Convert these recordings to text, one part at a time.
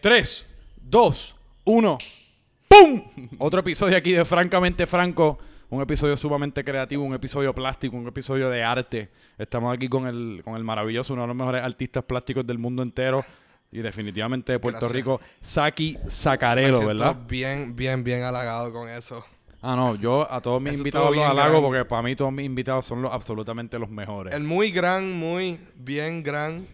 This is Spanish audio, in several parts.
3, 2, 1. ¡Pum! Otro episodio aquí de Francamente Franco. Un episodio sumamente creativo, un episodio plástico, un episodio de arte. Estamos aquí con el, con el maravilloso, uno de los mejores artistas plásticos del mundo entero. Y definitivamente de Puerto Gracias. Rico, Saki Sacarelo, ¿verdad? bien, bien, bien halagado con eso. Ah, no, yo a todos mis Eso invitados los halago porque para mí todos mis invitados son los, absolutamente los mejores. El muy gran, muy bien gran.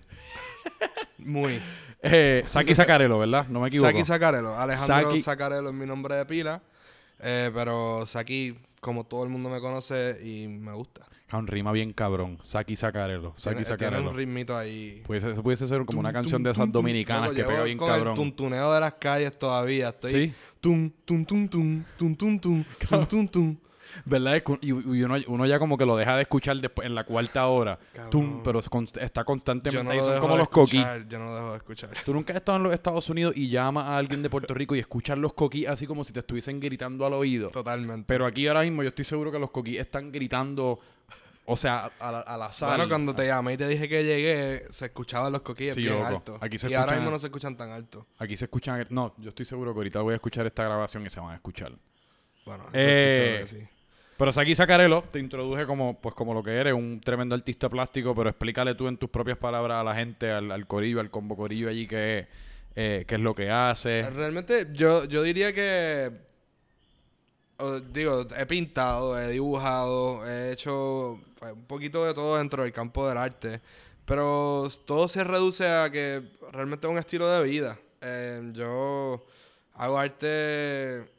Muy. Eh, Saki Sacarelo, ¿verdad? No me equivoco. Saki Sacarelo. Alejandro Saki- Sacarelo es mi nombre de pila. eh, pero Saki, como todo el mundo me conoce y me gusta. Un rima bien cabrón. Saki Sacarelo. Saki Tiene, tiene Sacarelo. un ritmito ahí. Eso pudiese ser como una Tum, canción tum, de esas tum, dominicanas que pega bien con cabrón. el tuntuneo de las calles todavía. Estoy Sí. tum, tum, tum, tum, tum, tum, tum, tum, tum, tum. ¿Verdad? Y, uno, uno ya como que lo deja de escuchar después en la cuarta hora. Tum, pero está constantemente no ahí. Son como los escuchar, Yo no lo dejo de escuchar. Tú nunca has estado en los Estados Unidos y llamas a alguien de Puerto Rico y escuchas los coquís así como si te estuviesen gritando al oído. Totalmente. Pero aquí ahora mismo yo estoy seguro que los coquís están gritando, o sea, a la, a la sal. Bueno, cuando te llamé y te dije que llegué, se escuchaban los coquillos Sí, bien loco. altos. Aquí se y ahora mismo no se escuchan tan alto. Aquí se escuchan... No, yo estoy seguro que ahorita voy a escuchar esta grabación y se van a escuchar. Bueno, eso Eh, estoy seguro que sí. Pero Saki Sacarelo te introduje como, pues como lo que eres, un tremendo artista plástico, pero explícale tú en tus propias palabras a la gente, al, corillo, al combo corillo allí, qué, eh, qué es lo que hace. Realmente, yo, yo diría que. digo, he pintado, he dibujado, he hecho pues, un poquito de todo dentro del campo del arte. Pero todo se reduce a que realmente es un estilo de vida. Eh, yo hago arte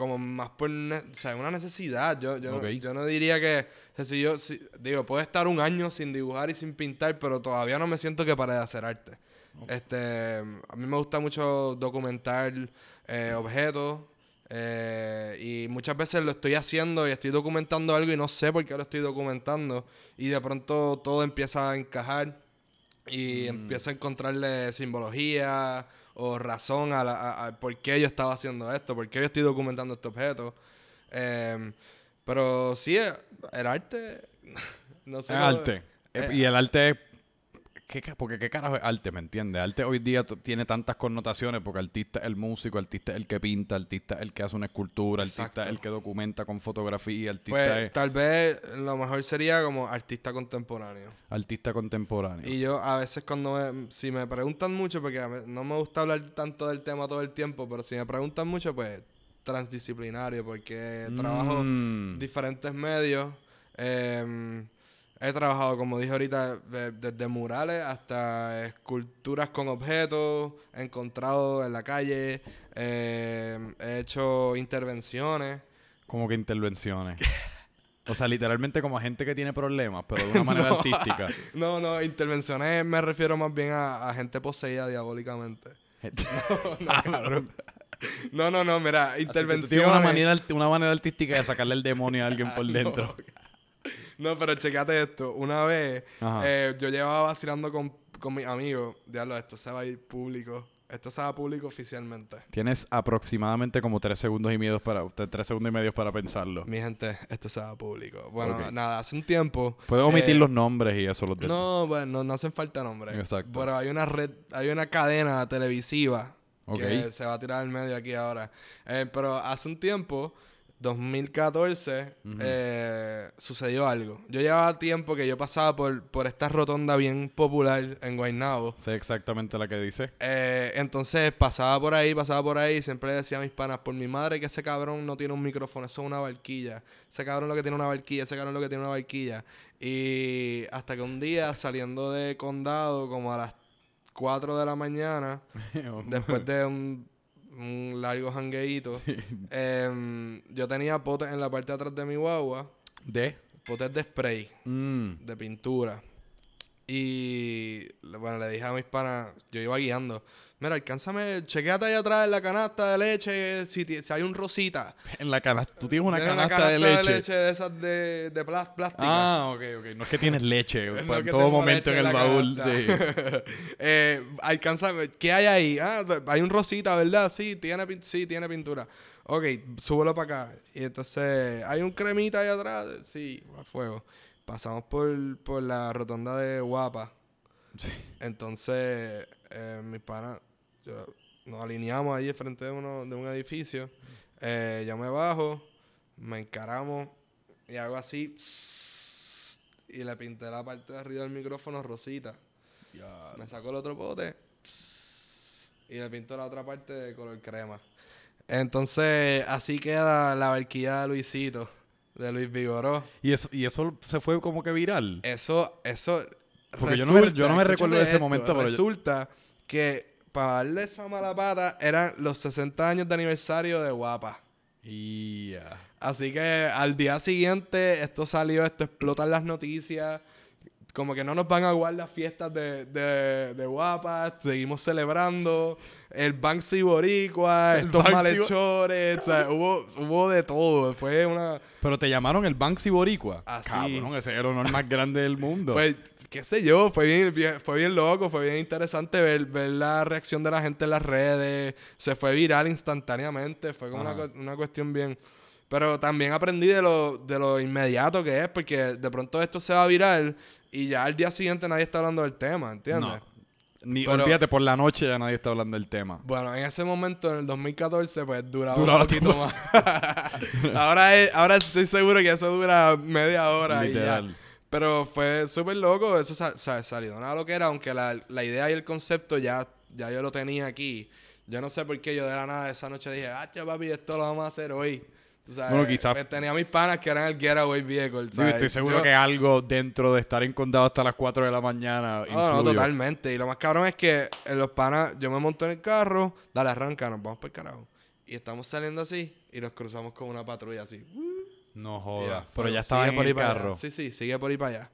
como más por o sea, una necesidad. Yo, yo, no, yo no diría que. O sea, si yo, si- digo, puedo estar un año sin dibujar y sin pintar, pero todavía no me siento que paré de hacer arte. Este, a mí me gusta mucho documentar eh, objetos. eh, y muchas veces lo estoy haciendo y estoy documentando algo y no sé por qué lo estoy documentando. Y de pronto todo empieza a encajar y empiezo a encontrarle simbología o razón a, la, a- a por qué yo estaba haciendo esto, por qué yo estoy documentando este objeto. Em, pero sí, el arte, no sé. Es cómo- arte. Eh, y el arte, ¿qué, ca- porque qué carajo es arte, ¿me entiendes? Arte hoy día tiene tantas connotaciones porque artista es el músico, artista es el que pinta, artista es el que hace una escultura, artista Exacto. es el que documenta con fotografía, artista Pues es tal vez lo mejor sería como artista contemporáneo. artista contemporáneo. Y yo a veces cuando me, si me preguntan mucho, porque no me gusta hablar tanto del tema todo el tiempo, pero si me preguntan mucho, pues transdisciplinario, porque trabajo Mm. diferentes medios. Eh, he trabajado, como dije ahorita, de- desde murales hasta esculturas con objetos encontrados en la calle. Eh, he hecho intervenciones. Como que intervenciones. O sea, literalmente como gente que tiene problemas, pero de una manera artística. No, no, intervenciones me refiero más bien a, a gente poseída diabólicamente. Ah, cabrón. No, no, no, mira, intervenciones. una manera, una manera artística de sacarle el demonio a alguien por no. dentro. No, pero checate esto. Una vez eh, yo llevaba vacilando con, con mis amigos. Diablo, esto se va a ir público. Esto se va público oficialmente. Tienes aproximadamente como tres segundos y medio para tres segundos y medio para pensarlo. Mi gente, esto se va público. Bueno, nada, hace un tiempo. Puedes omitir eh, los nombres y eso los de- No, bueno, no hacen falta nombres. Exacto. Pero hay una red, hay una cadena televisiva que se va a tirar al medio aquí ahora. Eh, pero hace un tiempo, 2014, eh, sucedió algo. Yo llevaba tiempo que yo pasaba por, por esta rotonda bien popular en Guaynabo. Sé exactamente la que dice. Eh, entonces pasaba por ahí, pasaba por ahí, y siempre le decía a mis panas, por mi madre que ese cabrón no tiene un micrófono, eso es una barquilla. Ese cabrón lo que tiene una barquilla, ese cabrón lo que tiene una barquilla. Y hasta que un día saliendo de condado como a las 4 de la mañana, después de un, un largo jangueito, em, yo tenía potes en la parte de atrás de mi guagua, de potes de spray mm, de pintura. Y bueno, le dije a mis panas, yo iba guiando, mira, alcánzame, chequeate allá atrás en la canasta de leche si, si hay un rosita. en la canasta. Tú tienes una Tiene canasta, de leche. de esas de, de plas- plástica. Ah, ok, ok. No es que tienes leche en todo momento en leche el baúl. canasta. sí. eh, alcánzame, ¿qué hay ahí? Ah, hay un rosita, ¿verdad? Sí, tiene, sí, tiene pintura. Ok, súbelo para acá. Y entonces, ¿hay un cremita ahí atrás? Sí, a fuego. Pasamos por, por la rotonda de Guapa. Sí. Entonces, eh, mis panas, yo nos alineamos ahí frente de, uno, de un edificio. Eh, yo me bajo, me encaramos y hago así. Y le pinté la parte de arriba del micrófono rosita. Me saco el otro pote y le pinto la otra parte de color crema. Entonces, así queda la barquilla de Luisito, de Luis Vigoró. ¿Y eso, y eso se fue como que viral. Eso, eso. Porque yo no me- yo no me recuerdo de ese esto, momento, pero yo- Resulta que para darle esa mala pata eran los 60 años de aniversario de Guapa. Y ya. Así que al día siguiente esto salió, esto explota en las noticias. Como que no nos van a guardar las fiestas de, de, de guapas, seguimos celebrando. El Banksy Boricua, El estos Banksy malhechores, o sea, hubo, hubo de todo. Fue una. Pero te llamaron el Banksy Boricua. Así. Cabrón, ese es el honor más grande del mundo. Pues, qué sé yo, fue bien, bien- fue bien loco, fue bien interesante ver, ver la reacción de la gente en las redes. Se fue viral instantáneamente, fue como una, una cuestión bien. Pero también aprendí de lo, de lo inmediato que es, porque de pronto esto se va a viral y ya al día siguiente nadie está hablando del tema, ¿entiendes? no. Ni, Pero- olvídate, por la noche ya nadie está hablando del tema. Bueno, en ese momento, en el 2014, pues duraba Duraba un poquito más. ahora, es- ahora estoy seguro que eso dura media hora y ya. Pero fue súper loco, eso sa- sa- salió nada lo que era, aunque la, la idea y el concepto ya, ya yo lo tenía aquí. Yo no sé por qué yo de la nada esa noche dije, ah, che, papi, esto lo vamos a hacer hoy. Tú sabes, Bueno, quizás- pues tenía mis panas que eran el Getaway Vehicle, Yo ¿sabes? estoy seguro Yo- que algo dentro de estar en condado hasta las 4 de la mañana. No, no, influyó. totalmente. Y lo más cabrón es que en los panas, yo me monto en el carro, dale, arranca, nos vamos por el carajo. Y estamos saliendo así y nos cruzamos con una patrulla así. No jodas. Pero pero ya estaba en por ahí el carro. Sí, sí, sigue por ahí para allá.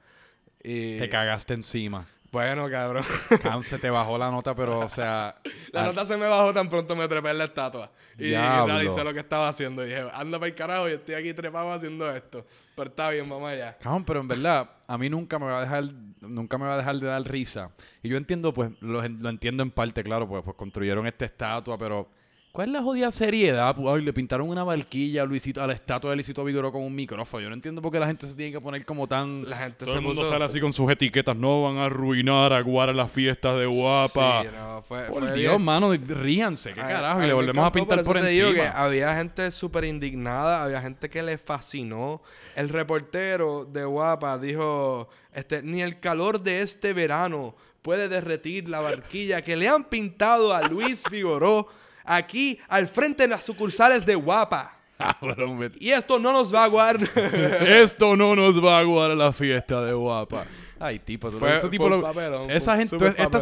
Y Te cagaste encima. bueno, cabrón. Cabrón, se te bajó la nota, pero, o sea... La nota se me bajó tan pronto me trepé en la estatua. Y, realicé lo que estaba haciendo. Y dije, anda para el carajo y estoy aquí trepado haciendo esto. Pero está bien, vamos allá. Cabrón, pero en verdad, a mí nunca me va a dejar, nunca me va a dejar de dar risa. Y yo entiendo, pues, lo, lo entiendo en parte, claro, pues, pues construyeron esta estatua, pero ¿cuál es la jodida seriedad? Ay, le pintaron una barquilla a Luisito, a la estatua de Luisito Vigoró con un micrófono. Yo no entiendo por qué la gente se tiene que poner como tan. La gente Todo se el mundo puso- sale así con sus etiquetas, no van a arruinar a Guara las fiestas de guapa. Sí, no, fue, por fue Dios, bien. mano, ríanse, qué Ay, carajo. Y mí le me volvemos a encantó, pintar por eso te digo encima. que había gente súper indignada, había gente que le fascinó. El reportero de Guapa dijo, este, ni el calor de este verano puede derretir la barquilla que le han pintado a Luis Vigoró aquí al frente de las sucursales de Guapa. Me- Y esto no nos va a guardar. Esto no nos va a guardar la fiesta de guapa. Ay, tipo, Fue- ese tipo lo- papelón, esa gente, esta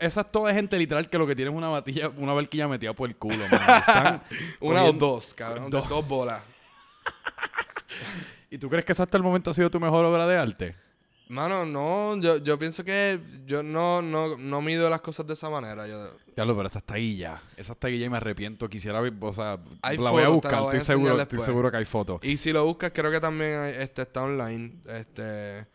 esa es toda gente literal que lo que tiene es una batilla, una barquilla metida por el culo. Están Una o dos, cabrón. de Dos bolas. ¿Y tú crees que esa hasta el momento ha sido tu mejor obra de arte? Mano, no, yo, yo pienso que yo no, no, no mido las cosas de esa manera. Yo, Diablo, pero esa está ahí ya. Esa está ahí ya y me arrepiento. Quisiera ver, o sea, Hay la voy a buscar. voy a Estoy seguro, estoy seguro que hay fotos. Y si lo buscas, creo que también hay- este, está online. Este,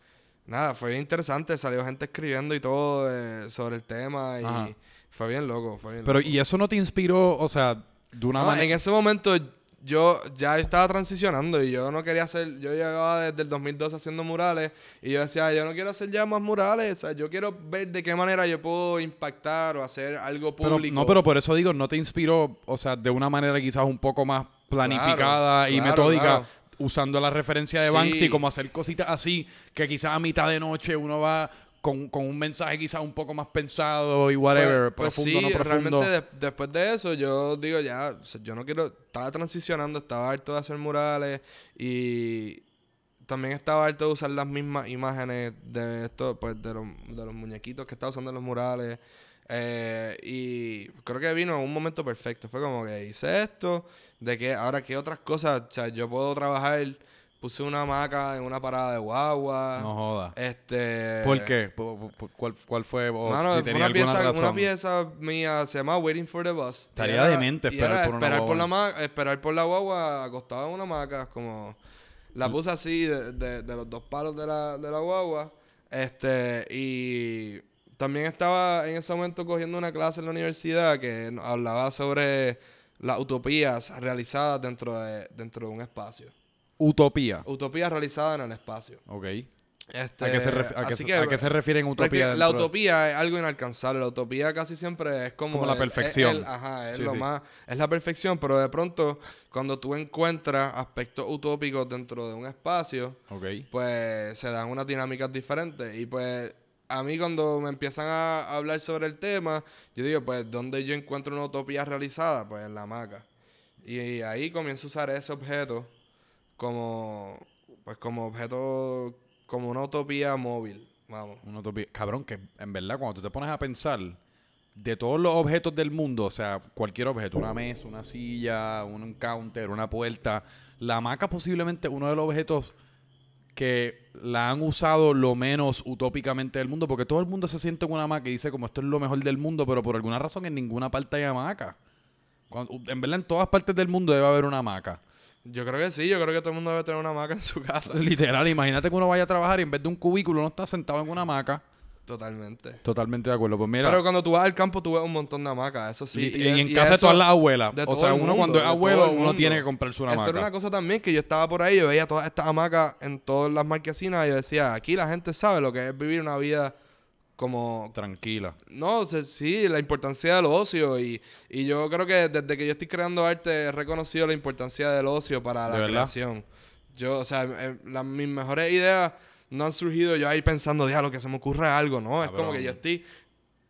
nada, fue bien interesante. Salió gente escribiendo y todo eh, sobre el tema. Y Ajá. fue bien loco. Fue bien Pero, loco. ¿y eso no te inspiró, o sea, de una No, manera? en ese momento yo ya estaba transicionando y yo no quería hacer. Yo llevaba desde el 2012 haciendo murales. Y yo decía, yo no quiero hacer ya más murales. O sea, yo quiero ver de qué manera yo puedo impactar o hacer algo Pero, público. no, pero por eso digo, no te inspiró, o sea, de una manera quizás un poco más planificada y claro, metódica, claro. usando la referencia de Sí. Banksy, como hacer cositas así, que quizás a mitad de noche uno va con, con un mensaje quizás un poco más pensado y whatever, Pues, pues profundo, sí, no profundo. realmente de- después de eso yo digo ya, o sea, yo no quiero, estaba transicionando, estaba harto de hacer murales y también estaba harto de usar las mismas imágenes de esto, pues de los, de los muñequitos que estaba usando en los murales. Eh, y creo que vino un momento perfecto. Fue como que hice esto, de que ahora qué otras cosas, o sea, yo puedo trabajar, puse una hamaca en una parada de guagua. No joda. Este ¿Por qué? ¿Por- por- por- ¿Cuál, cuál fue? O Mano, si fue tenía una pieza, razón. una pieza mía se llama Waiting for the Bus. Estaría era- demente esperar era por una esperar por la ma- esperar por la guagua acostada en una hamaca, como la puse así de, de- de los dos palos de la, de la guagua. Este, y también estaba en ese momento cogiendo una clase en la universidad que hablaba sobre las utopías realizadas dentro de, dentro de un espacio. Utopía. Utopías realizadas en el espacio. Ok. Este, ¿A qué se, a así que, a qué se refieren utopía? La de- utopía es algo inalcanzable. La utopía casi siempre es como... Como la el- perfección. es el- ajá, es Sí, lo sí. más... Es la perfección, pero de pronto, cuando tú encuentras aspectos utópicos dentro de un espacio, Ok. pues se dan unas dinámicas diferentes. Y pues a mí cuando me empiezan a hablar sobre el tema, yo digo, pues, ¿dónde yo encuentro una utopía realizada? Pues en la hamaca. Y ahí comienzo a usar ese objeto como, pues, como objeto, como una utopía móvil, vamos. Una utopía. Cabrón, que en verdad cuando tú te pones a pensar, de todos los objetos del mundo, o sea, cualquier objeto, una mesa, una silla, un counter, una puerta, la hamaca posiblemente uno de los objetos que la han usado lo menos utópicamente del mundo, porque todo el mundo se siente en una hamaca y dice como esto es lo mejor del mundo, pero por alguna razón en ninguna parte hay hamaca. Cuando- en verdad en todas partes del mundo debe haber una hamaca. Yo creo que sí, yo creo que todo el mundo debe tener una hamaca en su casa. Literal, imagínate que uno vaya a trabajar y en vez de un cubículo uno está sentado en una hamaca. Totalmente. Totalmente de acuerdo. Pues mira, Pero cuando tú vas al campo, tú ves un montón de hamacas, eso sí. Y, en y casa de eso- todas las abuelas. de O sea, uno cuando es abuelo, el uno tiene que comprarse una Eso hamaca. era una cosa también que yo estaba por ahí, yo veía todas estas hamacas en todas las marquesinas y yo decía, aquí la gente sabe lo que es vivir una vida como... Tranquila. No, sí, la importancia del ocio y, y yo creo que desde que yo estoy creando arte he reconocido la importancia del ocio para ¿De la creación. Yo, o sea, eh, las- mis mejores ideas no han surgido yo ahí pensando, diablo, que se me ocurre algo, ¿no? Es como Cabrón. que yo estoy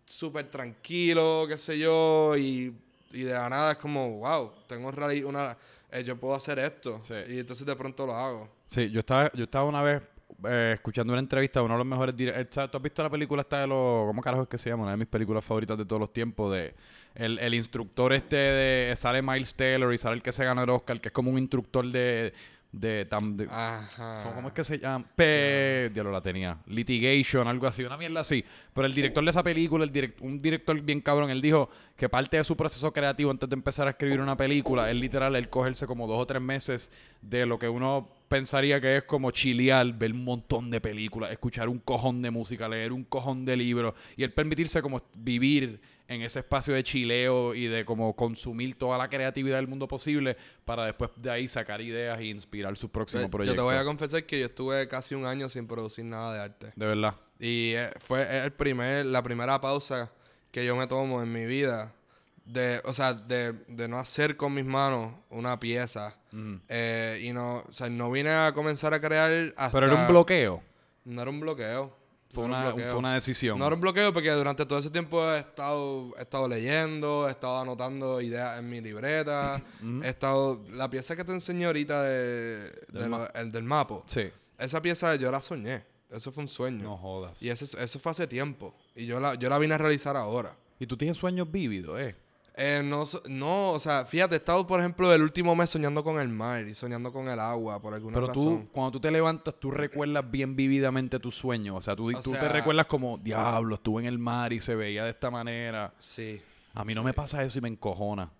súper tranquilo, qué sé yo, y, y de la nada es como, wow, tengo una... eh, yo puedo hacer esto. Sí. Y entonces de pronto lo hago. Sí, yo estaba, yo estaba una vez eh, escuchando una entrevista de uno de los mejores directores. ¿Tú has visto la película esta de los... ¿Cómo carajo es que se llama? Una de mis películas favoritas de todos los tiempos. De el, el instructor este de... Sale Miles Taylor y sale el que se ganó el Oscar, que es como un instructor de... de, tam- de- Ajá. Son- ¿Cómo es que se llama? P... Diablo, la tenía. Litigation, algo así. Una mierda así. Pero el director de esa película, el direct- un director bien cabrón, él dijo que parte de su proceso creativo antes de empezar a escribir una película, él literal, él cogerse como dos o tres meses de lo que uno pensaría que es como chilear, ver un montón de películas, escuchar un cojón de música, leer un cojón de libros y el permitirse como vivir en ese espacio de chileo y de como consumir toda la creatividad del mundo posible para después de ahí sacar ideas e inspirar sus próximos proyectos. Yo te voy a confesar que yo estuve casi un año sin producir nada de arte. De verdad. Y eh, fue el primer, la primera pausa que yo me tomo en mi vida. De, o sea, de, de no hacer con mis manos una pieza. Eh, y no, o sea, no vine a comenzar a crear hasta... Pero era un bloqueo. No era un bloqueo. Fue No una, fue una decisión. No era un bloqueo porque durante todo ese tiempo he estado, he estado leyendo, he estado anotando ideas en mi libreta. he estado... La pieza que te enseñé ahorita de, Del de ma- el del mapo. Sí. Esa pieza yo la soñé. Eso fue un sueño. No jodas. Y eso, eso fue hace tiempo. Y yo la, yo la vine a realizar ahora. Y tú tienes sueños vívidos, ¿eh? Eh, no, no, o sea, fíjate, he estado, por ejemplo, el último mes soñando con el mar y soñando con el agua, por alguna Pero razón. tú, cuando tú te levantas, tú recuerdas bien vividamente tus sueños. O sea, tú, O tú te recuerdas como, diablo, estuve en el mar y se veía de esta manera. Sí. A mí no me pasa eso y me encojona.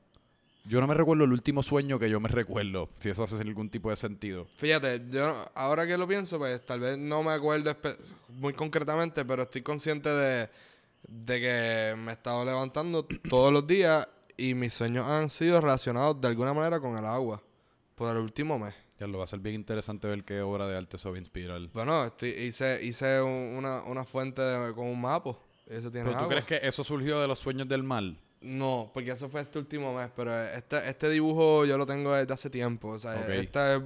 Yo no me recuerdo el último sueño que yo me recuerdo, si eso hace algún tipo de sentido. Fíjate, yo ahora que lo pienso, pues tal vez no me acuerdo muy concretamente, pero estoy consciente de, de que me he estado levantando todos los días y mis sueños han sido relacionados de alguna manera con el agua por el último mes. Ya lo va a ser bien interesante ver qué obra de arte eso va a inspirar. Bueno, estoy, hice, hice un- una, una fuente de- con un mapo. Eso tiene ¿Pero tú crees que eso surgió de los sueños del mar? No, porque eso fue este último mes, pero este, este dibujo yo lo tengo desde hace tiempo. O sea, Ok. este es,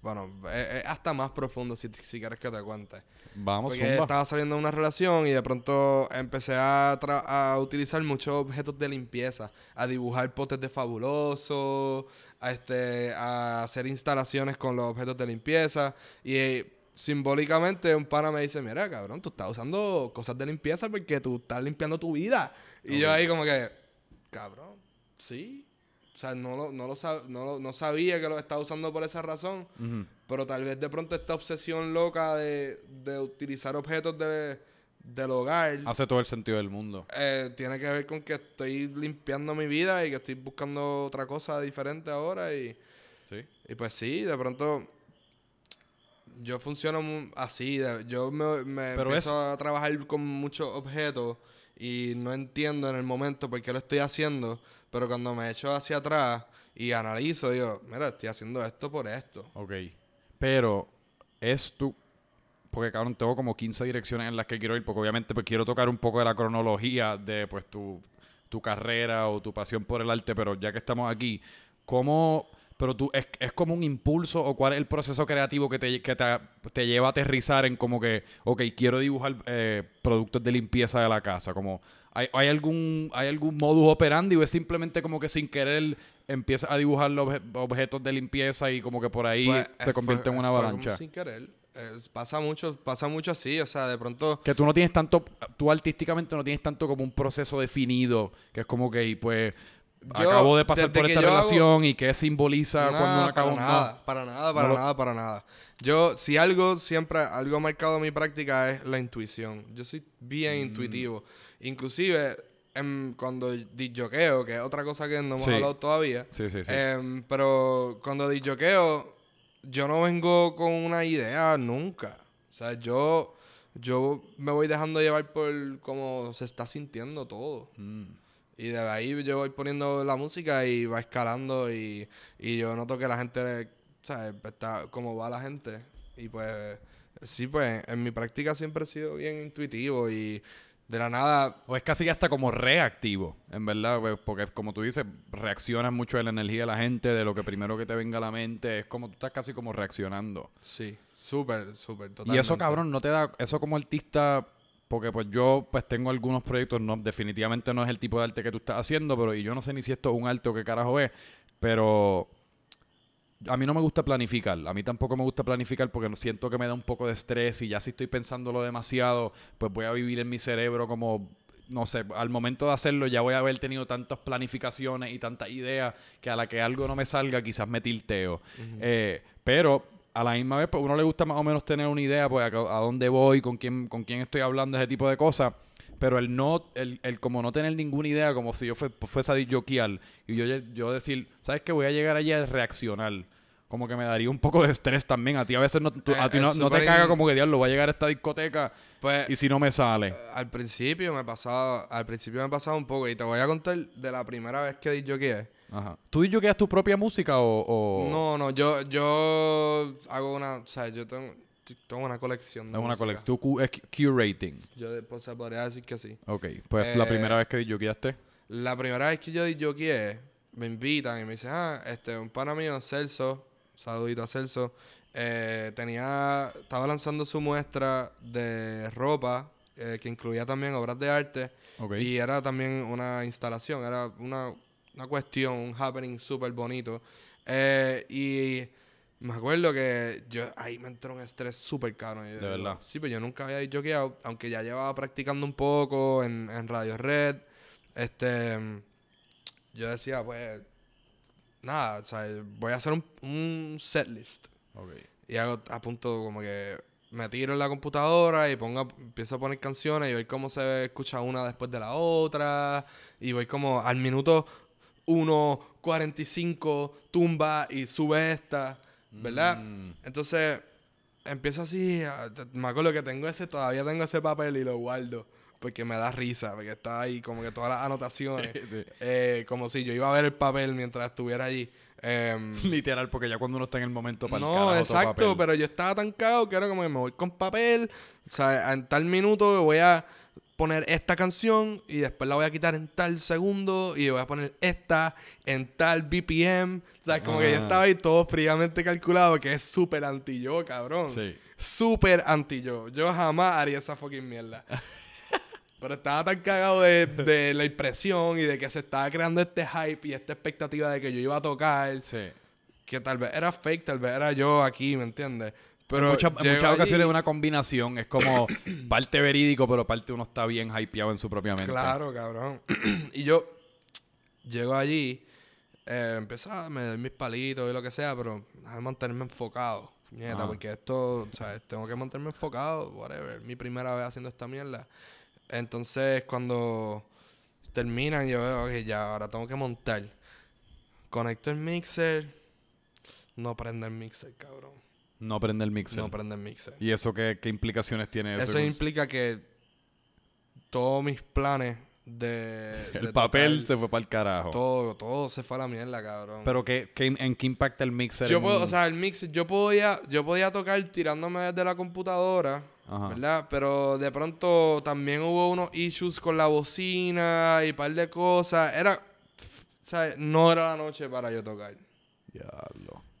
bueno, es, es hasta más profundo si, si quieres que te cuente. Vamos, Porque zumba. estaba saliendo de una relación y de pronto empecé a, tra- a utilizar muchos objetos de limpieza, a dibujar potes de fabuloso, a, este, a hacer instalaciones con los objetos de limpieza. Y eh, simbólicamente un pana me dice, mira, cabrón, tú estás usando cosas de limpieza porque tú estás limpiando tu vida. Y yo Ok. ahí como que, cabrón, sí. O sea, no, lo, no, lo sab- no, lo- no sabía que lo estaba usando por esa razón. Ujú. Pero tal vez de pronto esta obsesión loca de, de utilizar objetos de, del hogar Hace todo el sentido del mundo. eh, tiene que ver con que estoy limpiando mi vida y que estoy buscando otra cosa diferente ahora. Y, ¿Sí? y pues sí, de pronto yo funciono así. de- yo me, me Pero empiezo a trabajar con muchos objetos y no entiendo en el momento por qué lo estoy haciendo. Pero cuando me echo hacia atrás y analizo, digo, mira, estoy haciendo esto por esto. Ok. Pero es tu... porque cabrón, tengo como 15 direcciones en las que quiero ir, porque obviamente pues quiero tocar un poco de la cronología de pues tu, tu carrera o tu pasión por el arte, pero ya que estamos aquí, ¿cómo... Pero tú, ¿es, es como un impulso o cuál es el proceso creativo que te, que te, te lleva a aterrizar en como que, ok, quiero dibujar eh, productos de limpieza de la casa? Como, ¿hay, hay algún hay algún modus operandi o es simplemente como que sin querer empiezas a dibujar los obje- objetos de limpieza y como que por ahí Pues, se eh, convierte fue- en una fue como avalancha? sin querer. Eh, pasa mucho, pasa mucho así, o sea, de pronto... Que tú no tienes tanto, tú artísticamente no tienes tanto como un proceso definido, que es como que, pues, Yo, acabo de pasar por esta yo hago- relación y qué simboliza Nada, cuando uno acaba para nada, no. para nada, para No lo- nada, para nada. Yo, si algo siempre, algo marcado en mi práctica es la intuición. Yo soy bien Mm. intuitivo. Inclusive, em, cuando disjoqueo, que es otra cosa que no hemos Sí. hablado todavía, Sí, sí, sí. em, pero cuando disjoqueo, yo no vengo con una idea nunca. O sea, yo, yo me voy dejando llevar por cómo se está sintiendo todo. Mm. Y de ahí yo voy poniendo la música y va escalando y, y yo noto que la gente, ¿sabes? Está como va la gente. Y pues, sí, pues en mi práctica siempre he sido bien intuitivo y de la nada, O es casi hasta como reactivo, en verdad, pues, porque como tú dices, reaccionas mucho de la energía de la gente, de lo que primero que te venga a la mente, es como tú estás casi como reaccionando. sí, súper, súper, Y eso, cabrón, no te da, eso como artista, porque pues yo pues tengo algunos proyectos, no, definitivamente no es el tipo de arte que tú estás haciendo, pero y yo no sé ni si esto es un arte o qué carajo es, pero a mí no me gusta planificar, a mí tampoco me gusta planificar porque siento que me da un poco de estrés y ya si estoy pensándolo demasiado, pues voy a vivir en mi cerebro como no sé, al momento de hacerlo ya voy a haber tenido tantas planificaciones y tantas ideas que a la que algo no me salga quizás me tilteo. Eh, pero a la misma vez, pues uno le gusta más o menos tener una idea, pues a, a dónde voy, con quién, con quién estoy hablando, ese tipo de cosas. Pero el no, el, el como no tener ninguna idea, como si yo fue, fuese a disjoquear y yo, yo decir, ¿sabes qué? Voy a llegar allí a reaccionar. Como que me daría un poco de estrés también. A ti a veces no, tú- a Eh, ti no, no te caga como que diablo, voy a llegar a esta discoteca Pues, y si no me sale. al principio me pasaba, al principio me pasaba un poco y te voy a contar de la primera vez que disjoqueé. Ajá. ¿Tú disjoqueas tu propia música o...? o- No, no, yo, yo hago una, o sea, yo tengo, tengo una colección. De una colección. Tú cu- es curating. Yo pues, se podría decir que sí. Ok. Pues la Eh, primera vez que disjoqueaste. La primera vez que yo disjoqueé, me invitan y me dicen, ah, este, un pana mío, Celso, saludito a Celso, eh, tenía, estaba lanzando su muestra de ropa, eh, que incluía también obras de arte, Ok. y era también una instalación, era una, una cuestión, un happening súper bonito. Eh, y me acuerdo que yo ahí me entró un estrés súper caro. De verdad. Sí, pero yo nunca había joqueado, aunque ya llevaba practicando un poco en, en Radio Red. Este, yo decía, pues, nada, o sea, voy a hacer un, un set list. Ok. Y hago a punto como que me tiro en la computadora y pongo, empiezo a poner canciones y ver cómo se escucha una después de la otra. Y voy como al minuto 1.45 tumba y sube esta, ¿verdad? Mm. Entonces empiezo así, me acuerdo que tengo ese, todavía tengo ese papel y lo guardo. Porque me da risa, porque está ahí como que todas las anotaciones. Sí. eh, como si yo iba a ver el papel mientras estuviera allí. Em, Literal, porque ya cuando uno está en el momento para no, exacto, pero yo estaba tan cagado que era como que me voy con papel. O sea, en tal minuto voy a poner esta canción y después la voy a quitar en tal segundo y voy a poner esta en tal BPM. O sea, como que yo Ah. estaba ahí todo fríamente calculado, que es súper anti yo, cabrón. Sí. Súper anti yo. Yo jamás haría esa fucking mierda. Pero estaba tan cagado de, de la impresión y de que se estaba creando este hype y esta expectativa de que yo iba a tocar Sí. que tal vez era fake, tal vez era yo aquí, ¿me entiendes? Pero en muchas, en ocasiones es una combinación. Es como parte verídico, pero parte uno está bien hypeado en su propia mente. Claro, cabrón. y yo llego allí, eh, empiezo a me doy mis palitos y lo que sea, pero déjame mantenerme enfocado. Nieta, Ah. porque esto, o sea, tengo que mantenerme enfocado, whatever. Mi primera vez haciendo esta mierda. Entonces, cuando terminan, yo veo que ya, ahora tengo que montar. Conecto el mixer, no prende el mixer, cabrón. No prende el mixer. No prende el mixer. ¿Y eso qué, qué implicaciones tiene eso? Eso implica que todos mis planes de... El de papel tocar. se fue para el carajo. Todo, todo se fue a la mierda, cabrón. Pero ¿qué, qué- ¿en qué impacta el mixer? yo en puedo, un- o sea, el mix, yo podía, yo podía tocar tirándome desde la computadora, Ajá. ¿verdad? Pero de pronto también hubo unos issues con la bocina y par de cosas. Era, o sea, no era la noche para yo tocar. Diablo.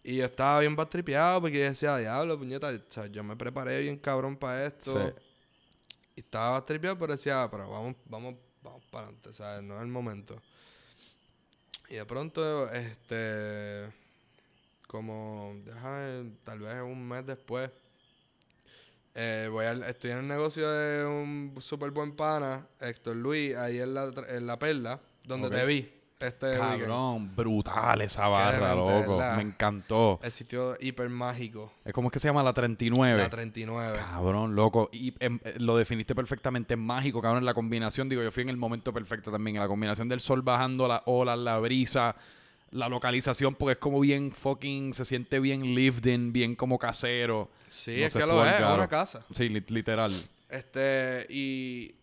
Y yo estaba bien bastripeado porque yo decía, diablo, puñeta, o sea, yo me preparé bien cabrón para esto. Sí. Y estaba bastripeado, pero decía, "Ah, pero vamos, vamos, vamos para adelante, ¿sabes? No es el momento. Y de pronto, este, como, déjame, tal vez un mes después, eh, voy estoy en el negocio de un súper buen pana, Héctor Luis, ahí en la, en la perla, donde te vi este weekend. Cabrón, brutal esa barra, loco. Me encantó. El sitio hiper mágico, Es como es que se llama la 39. la 39. Cabrón, loco. Y em, eh, lo definiste perfectamente. Es mágico, cabrón. La combinación, digo, yo fui en el momento perfecto también. En la combinación del sol bajando, las olas, la brisa, la localización, porque es como bien fucking, se siente bien lived in, bien como casero. Sí, No es que lo es, es una casa. Sí, li- literal. Este, y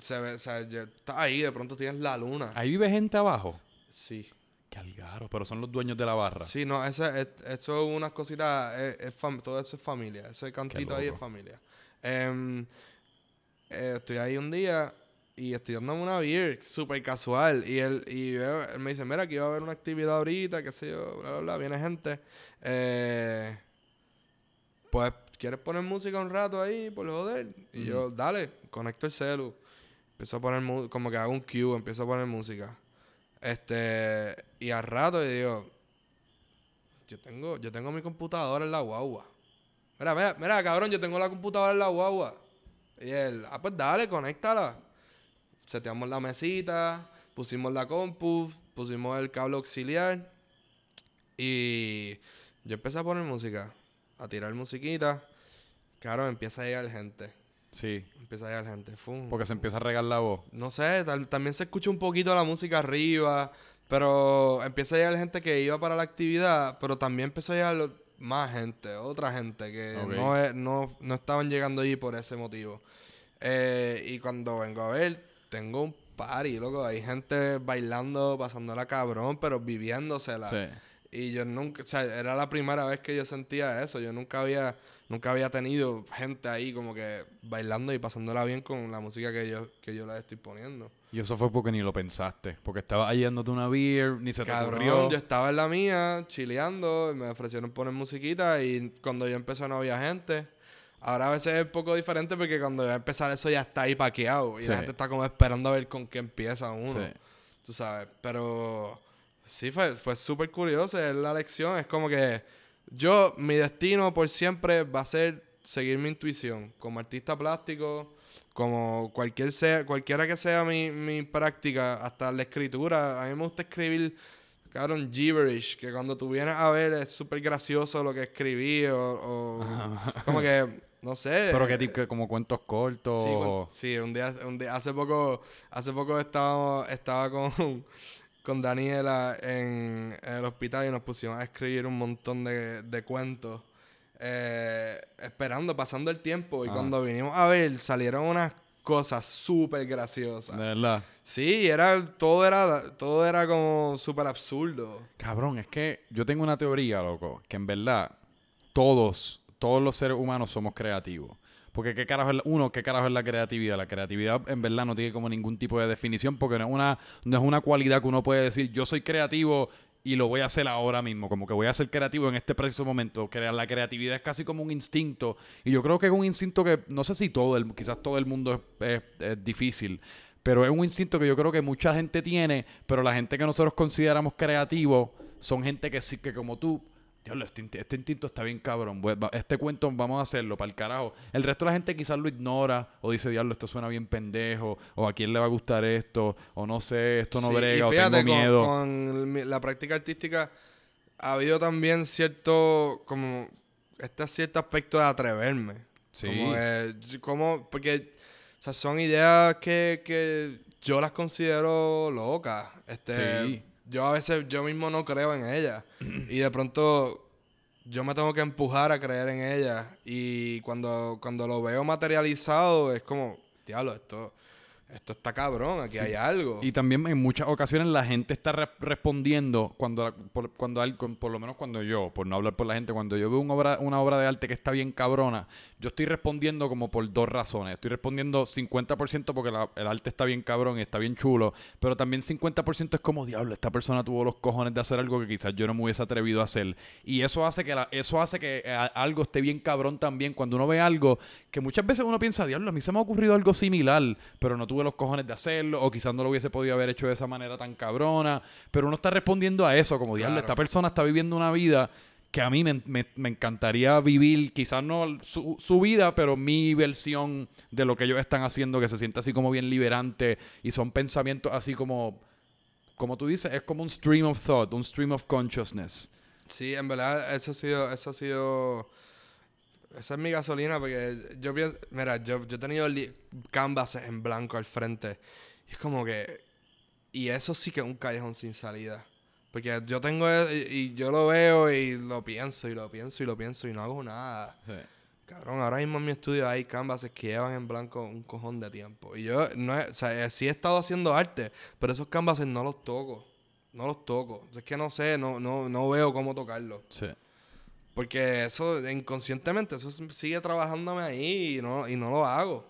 se ve, o sea, estás ahí, de pronto tienes la luna. Ahí vive gente abajo. Sí. Qué algaro, pero son los dueños de la barra. Sí, no, ese, es- eso es unas cositas, es- es fam- todo eso es familia. Ese cantito ahí es familia. Em, eh, estoy ahí un día y estoy dándome una beer súper casual. Y él, y veo- él me dice, mira, aquí va a haber una actividad ahorita, qué sé yo, bla, bla, bla, viene gente. Eh, pues, ¿quieres poner música un rato ahí por joder? Y yo, dale, conecto el celu. Empiezo a poner, como que hago un cue, empiezo a poner música. Este, y al rato yo digo, yo tengo, yo tengo mi computadora en la guagua. Mira, mira, mira, cabrón, yo tengo la computadora en la guagua. Y él, ah, pues dale, conéctala. Seteamos la mesita, pusimos la compu, pusimos el cable auxiliar. Y yo empecé a poner música, a tirar musiquita. Claro, empieza a llegar gente. Sí, Empieza a llegar gente. Fum, porque se empieza a regar la voz. no sé, tal- también se escucha un poquito la música arriba, pero empieza a llegar gente que iba para la actividad, pero también empezó a llegar más gente, otra gente que no, es- no, no estaban llegando allí por ese motivo. Eh, y cuando vengo a ver, tengo un party, loco, hay gente bailando, pasándola cabrón, pero viviéndosela. Sí. Y yo nunca, o sea, era la primera vez que yo sentía eso. Yo nunca había, nunca había tenido gente ahí como que bailando y pasándola bien con la música que yo, que yo les estoy poniendo. Y eso fue porque ni lo pensaste. Porque estaba ahí dándote una beer, ni se te Cabrón, ocurrió. yo estaba en la mía, chileando, y me ofrecieron poner musiquita y cuando yo empecé no había gente. Ahora a veces es un poco diferente porque cuando va a empezar eso ya está ahí paqueado y Sí. la gente está como esperando a ver con qué empieza uno. Sí. Tú sabes, pero sí fue, fue súper curioso, es la lección, es como que yo, mi destino por siempre va a ser seguir mi intuición, como artista plástico, como cualquier sea, cualquiera que sea mi, mi práctica, hasta la escritura, a mí me gusta escribir, cabrón, gibberish, que cuando tú vienes a ver es súper gracioso lo que escribí, o, o como que, no sé. Pero que, tipo, como cuentos cortos. Sí, o- sí, un día, un día, hace poco, hace poco estaba, estaba con, con Daniela en, en el hospital y nos pusimos a escribir un montón de, de cuentos. eh, esperando, pasando el tiempo. Y Ah. cuando vinimos a ver, salieron unas cosas súper de graciosas. verdad. Sí, era, todo era, todo era como súper absurdo. Cabrón, es que yo tengo una teoría, loco, que en verdad todos, todos los seres humanos somos creativos. Porque qué carajo es la- uno, qué carajo es la creatividad. La creatividad en verdad no tiene como ningún tipo de definición porque no es una, no es una cualidad que uno puede decir, yo soy creativo y lo voy a hacer ahora mismo. Como que voy a ser creativo en este preciso momento. Crea- La creatividad es casi como un instinto. Y yo creo que es un instinto que, no sé si todo el, quizás todo el mundo es, es- es difícil. Pero es un instinto que yo creo que mucha gente tiene, pero la gente que nosotros consideramos creativo son gente que sí, que como tú, diablo, este, este instinto está bien cabrón. pues, Este cuento vamos a hacerlo para el carajo. El resto de la gente quizás lo ignora o dice, diablo, esto suena bien pendejo, o a quién le va a gustar esto, o no sé, esto no Sí, brega, y o fíjate, tengo con- miedo. Con, la práctica artística ha habido también cierto, como, este cierto aspecto de atreverme. Sí. Como- porque, o sea, son ideas que, que yo las considero locas. Este, Sí. Yo a veces, yo mismo no creo en ellas. y de pronto yo me tengo que empujar a creer en ellas. Y cuando, cuando lo veo materializado, es como, diablo, esto, esto está cabrón, aquí hay algo. Y también en muchas ocasiones la gente está re- respondiendo cuando, por, cuando al- con- por lo menos cuando yo, por no hablar por la gente, cuando yo veo una obra, una obra de arte que está bien cabrona, yo estoy respondiendo como por dos razones. Estoy respondiendo 50% porque la- el arte está bien cabrón y está bien chulo, pero también 50% es como, diablo, esta persona tuvo los cojones de hacer algo que quizás yo no me hubiese atrevido a hacer. Y eso hace que, la- eso hace que eh, algo esté bien cabrón también. Cuando uno ve algo que muchas veces uno piensa, diablo, a mí se me ha ocurrido algo similar, pero no tuve los cojones de hacerlo, o quizás no lo hubiese podido haber hecho de esa manera tan cabrona. Pero uno está respondiendo a eso, como, diablo, Claro. esta persona está viviendo una vida que a mí me, me- me encantaría vivir, quizás no su, su vida, pero mi versión de lo que ellos están haciendo, que se siente así como bien liberante, y son pensamientos así como, como tú dices, es como un stream of thought, un stream of consciousness. Sí, en verdad, eso ha sido, eso ha sido, esa es mi gasolina porque yo pienso, mira, yo, yo he tenido canvases en blanco al frente y es como que, y eso sí que es un callejón sin salida. Porque yo tengo, e- y, y yo lo veo y lo pienso y lo pienso y lo pienso y no hago nada. Cabrón, ahora mismo en mi estudio hay canvases que llevan en blanco un cojón de tiempo. Y yo, no he- o sea, eh, sí he estado haciendo arte, pero esos canvases no los toco. No los toco. Es que no sé, no, no, no veo cómo tocarlos. Sí. Porque eso, inconscientemente, eso sigue trabajándome ahí y no, y no lo hago.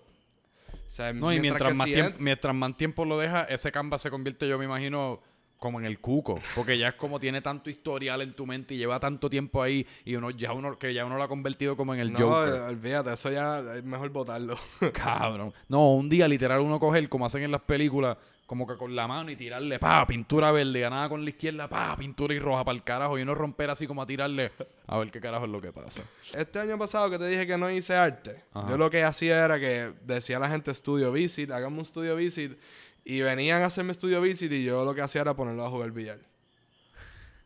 O sea, No, y mientras más, tiempo, mientras más tiempo lo deja, ese canvas se convierte, yo me imagino, como en el cuco. Porque ya es como tiene tanto historial en tu mente y lleva tanto tiempo ahí y uno ya uno que ya uno lo ha convertido como en el No, Joker. eh, olvídate, eso ya es mejor botarlo. Cabrón. No, un día literal uno coger, como hacen en las películas, como que con la mano y tirarle, pa, pintura verde, ganada con la izquierda, pa, pintura y roja para el carajo, y uno romper así como a tirarle, a ver qué carajo es lo que pasa. Este año pasado que te dije que no hice arte, Ajá. yo lo que hacía era que decía a la gente estudio visit, hagamos un estudio visit, y venían a hacerme estudio visit y yo lo que hacía era ponerlo a jugar billar.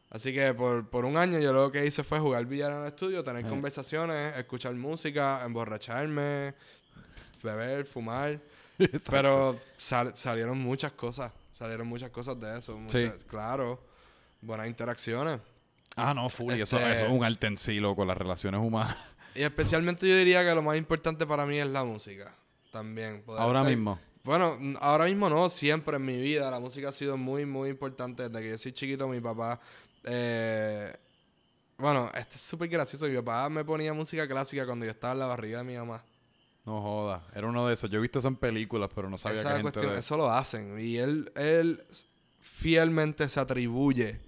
Así que por, por un año yo lo que hice fue jugar billar en el estudio, tener Eh. conversaciones, escuchar música, emborracharme, beber, fumar. Pero sal- salieron muchas cosas, salieron muchas cosas de eso. Sí. muchas- Claro, buenas interacciones. Ah, no, full, eso, Este- eso es un arte en sí, loco, las relaciones humanas. Y especialmente yo diría que lo más importante para mí es la música. También. poder Ahora estar- mismo. Bueno, ahora mismo no, siempre en mi vida la música ha sido muy, muy importante. Desde que yo soy chiquito, mi papá... eh, bueno, esto es súper gracioso. Mi papá me ponía música clásica cuando yo estaba en la barriga de mi mamá. No jodas, era uno de esos. Yo he visto eso en películas, pero no sabía Esa que gente cuestión, de- Eso lo hacen. Y él, él fielmente se atribuye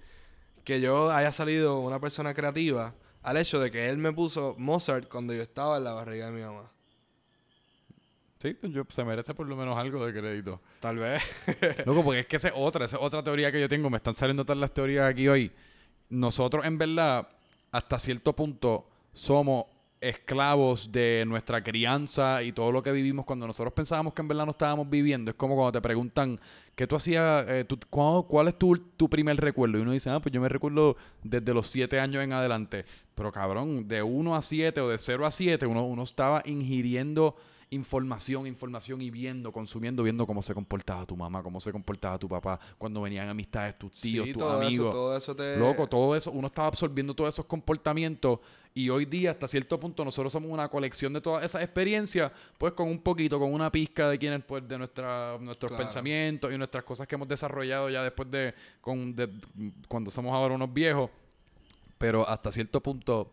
que yo haya salido una persona creativa al hecho de que él me puso Mozart cuando yo estaba en la barriga de mi mamá. Sí, yo- se merece por lo menos algo de crédito. Tal vez. Loco, porque es que esa es otra, esa es otra teoría que yo tengo. Me están saliendo todas las teorías aquí hoy. Nosotros, en verdad, hasta cierto punto, somos esclavos de nuestra crianza y todo lo que vivimos cuando nosotros pensábamos que en verdad no estábamos viviendo. Es como cuando te preguntan, ¿qué tú hacías? eh, ¿Cuál es tu, tu primer recuerdo? Y uno dice, ah, pues yo me recuerdo desde los siete años en adelante. Pero cabrón, de 1 a 7 o de 0 a 7, uno, uno estaba ingiriendo información, información y viendo, consumiendo, viendo cómo se comportaba tu mamá, cómo se comportaba tu papá, cuando venían amistades, tus tíos, Sí, tus todo amigos. Eso, todo eso te... Loco, todo eso, uno estaba absorbiendo todos esos comportamientos y hoy día, hasta cierto punto, nosotros somos una colección de todas esas experiencias, pues con un poquito, con una pizca de quienes, pues, de nuestra, nuestros Claro. pensamientos y nuestras cosas que hemos desarrollado ya después de, con, de- cuando somos ahora unos viejos. Pero hasta cierto punto,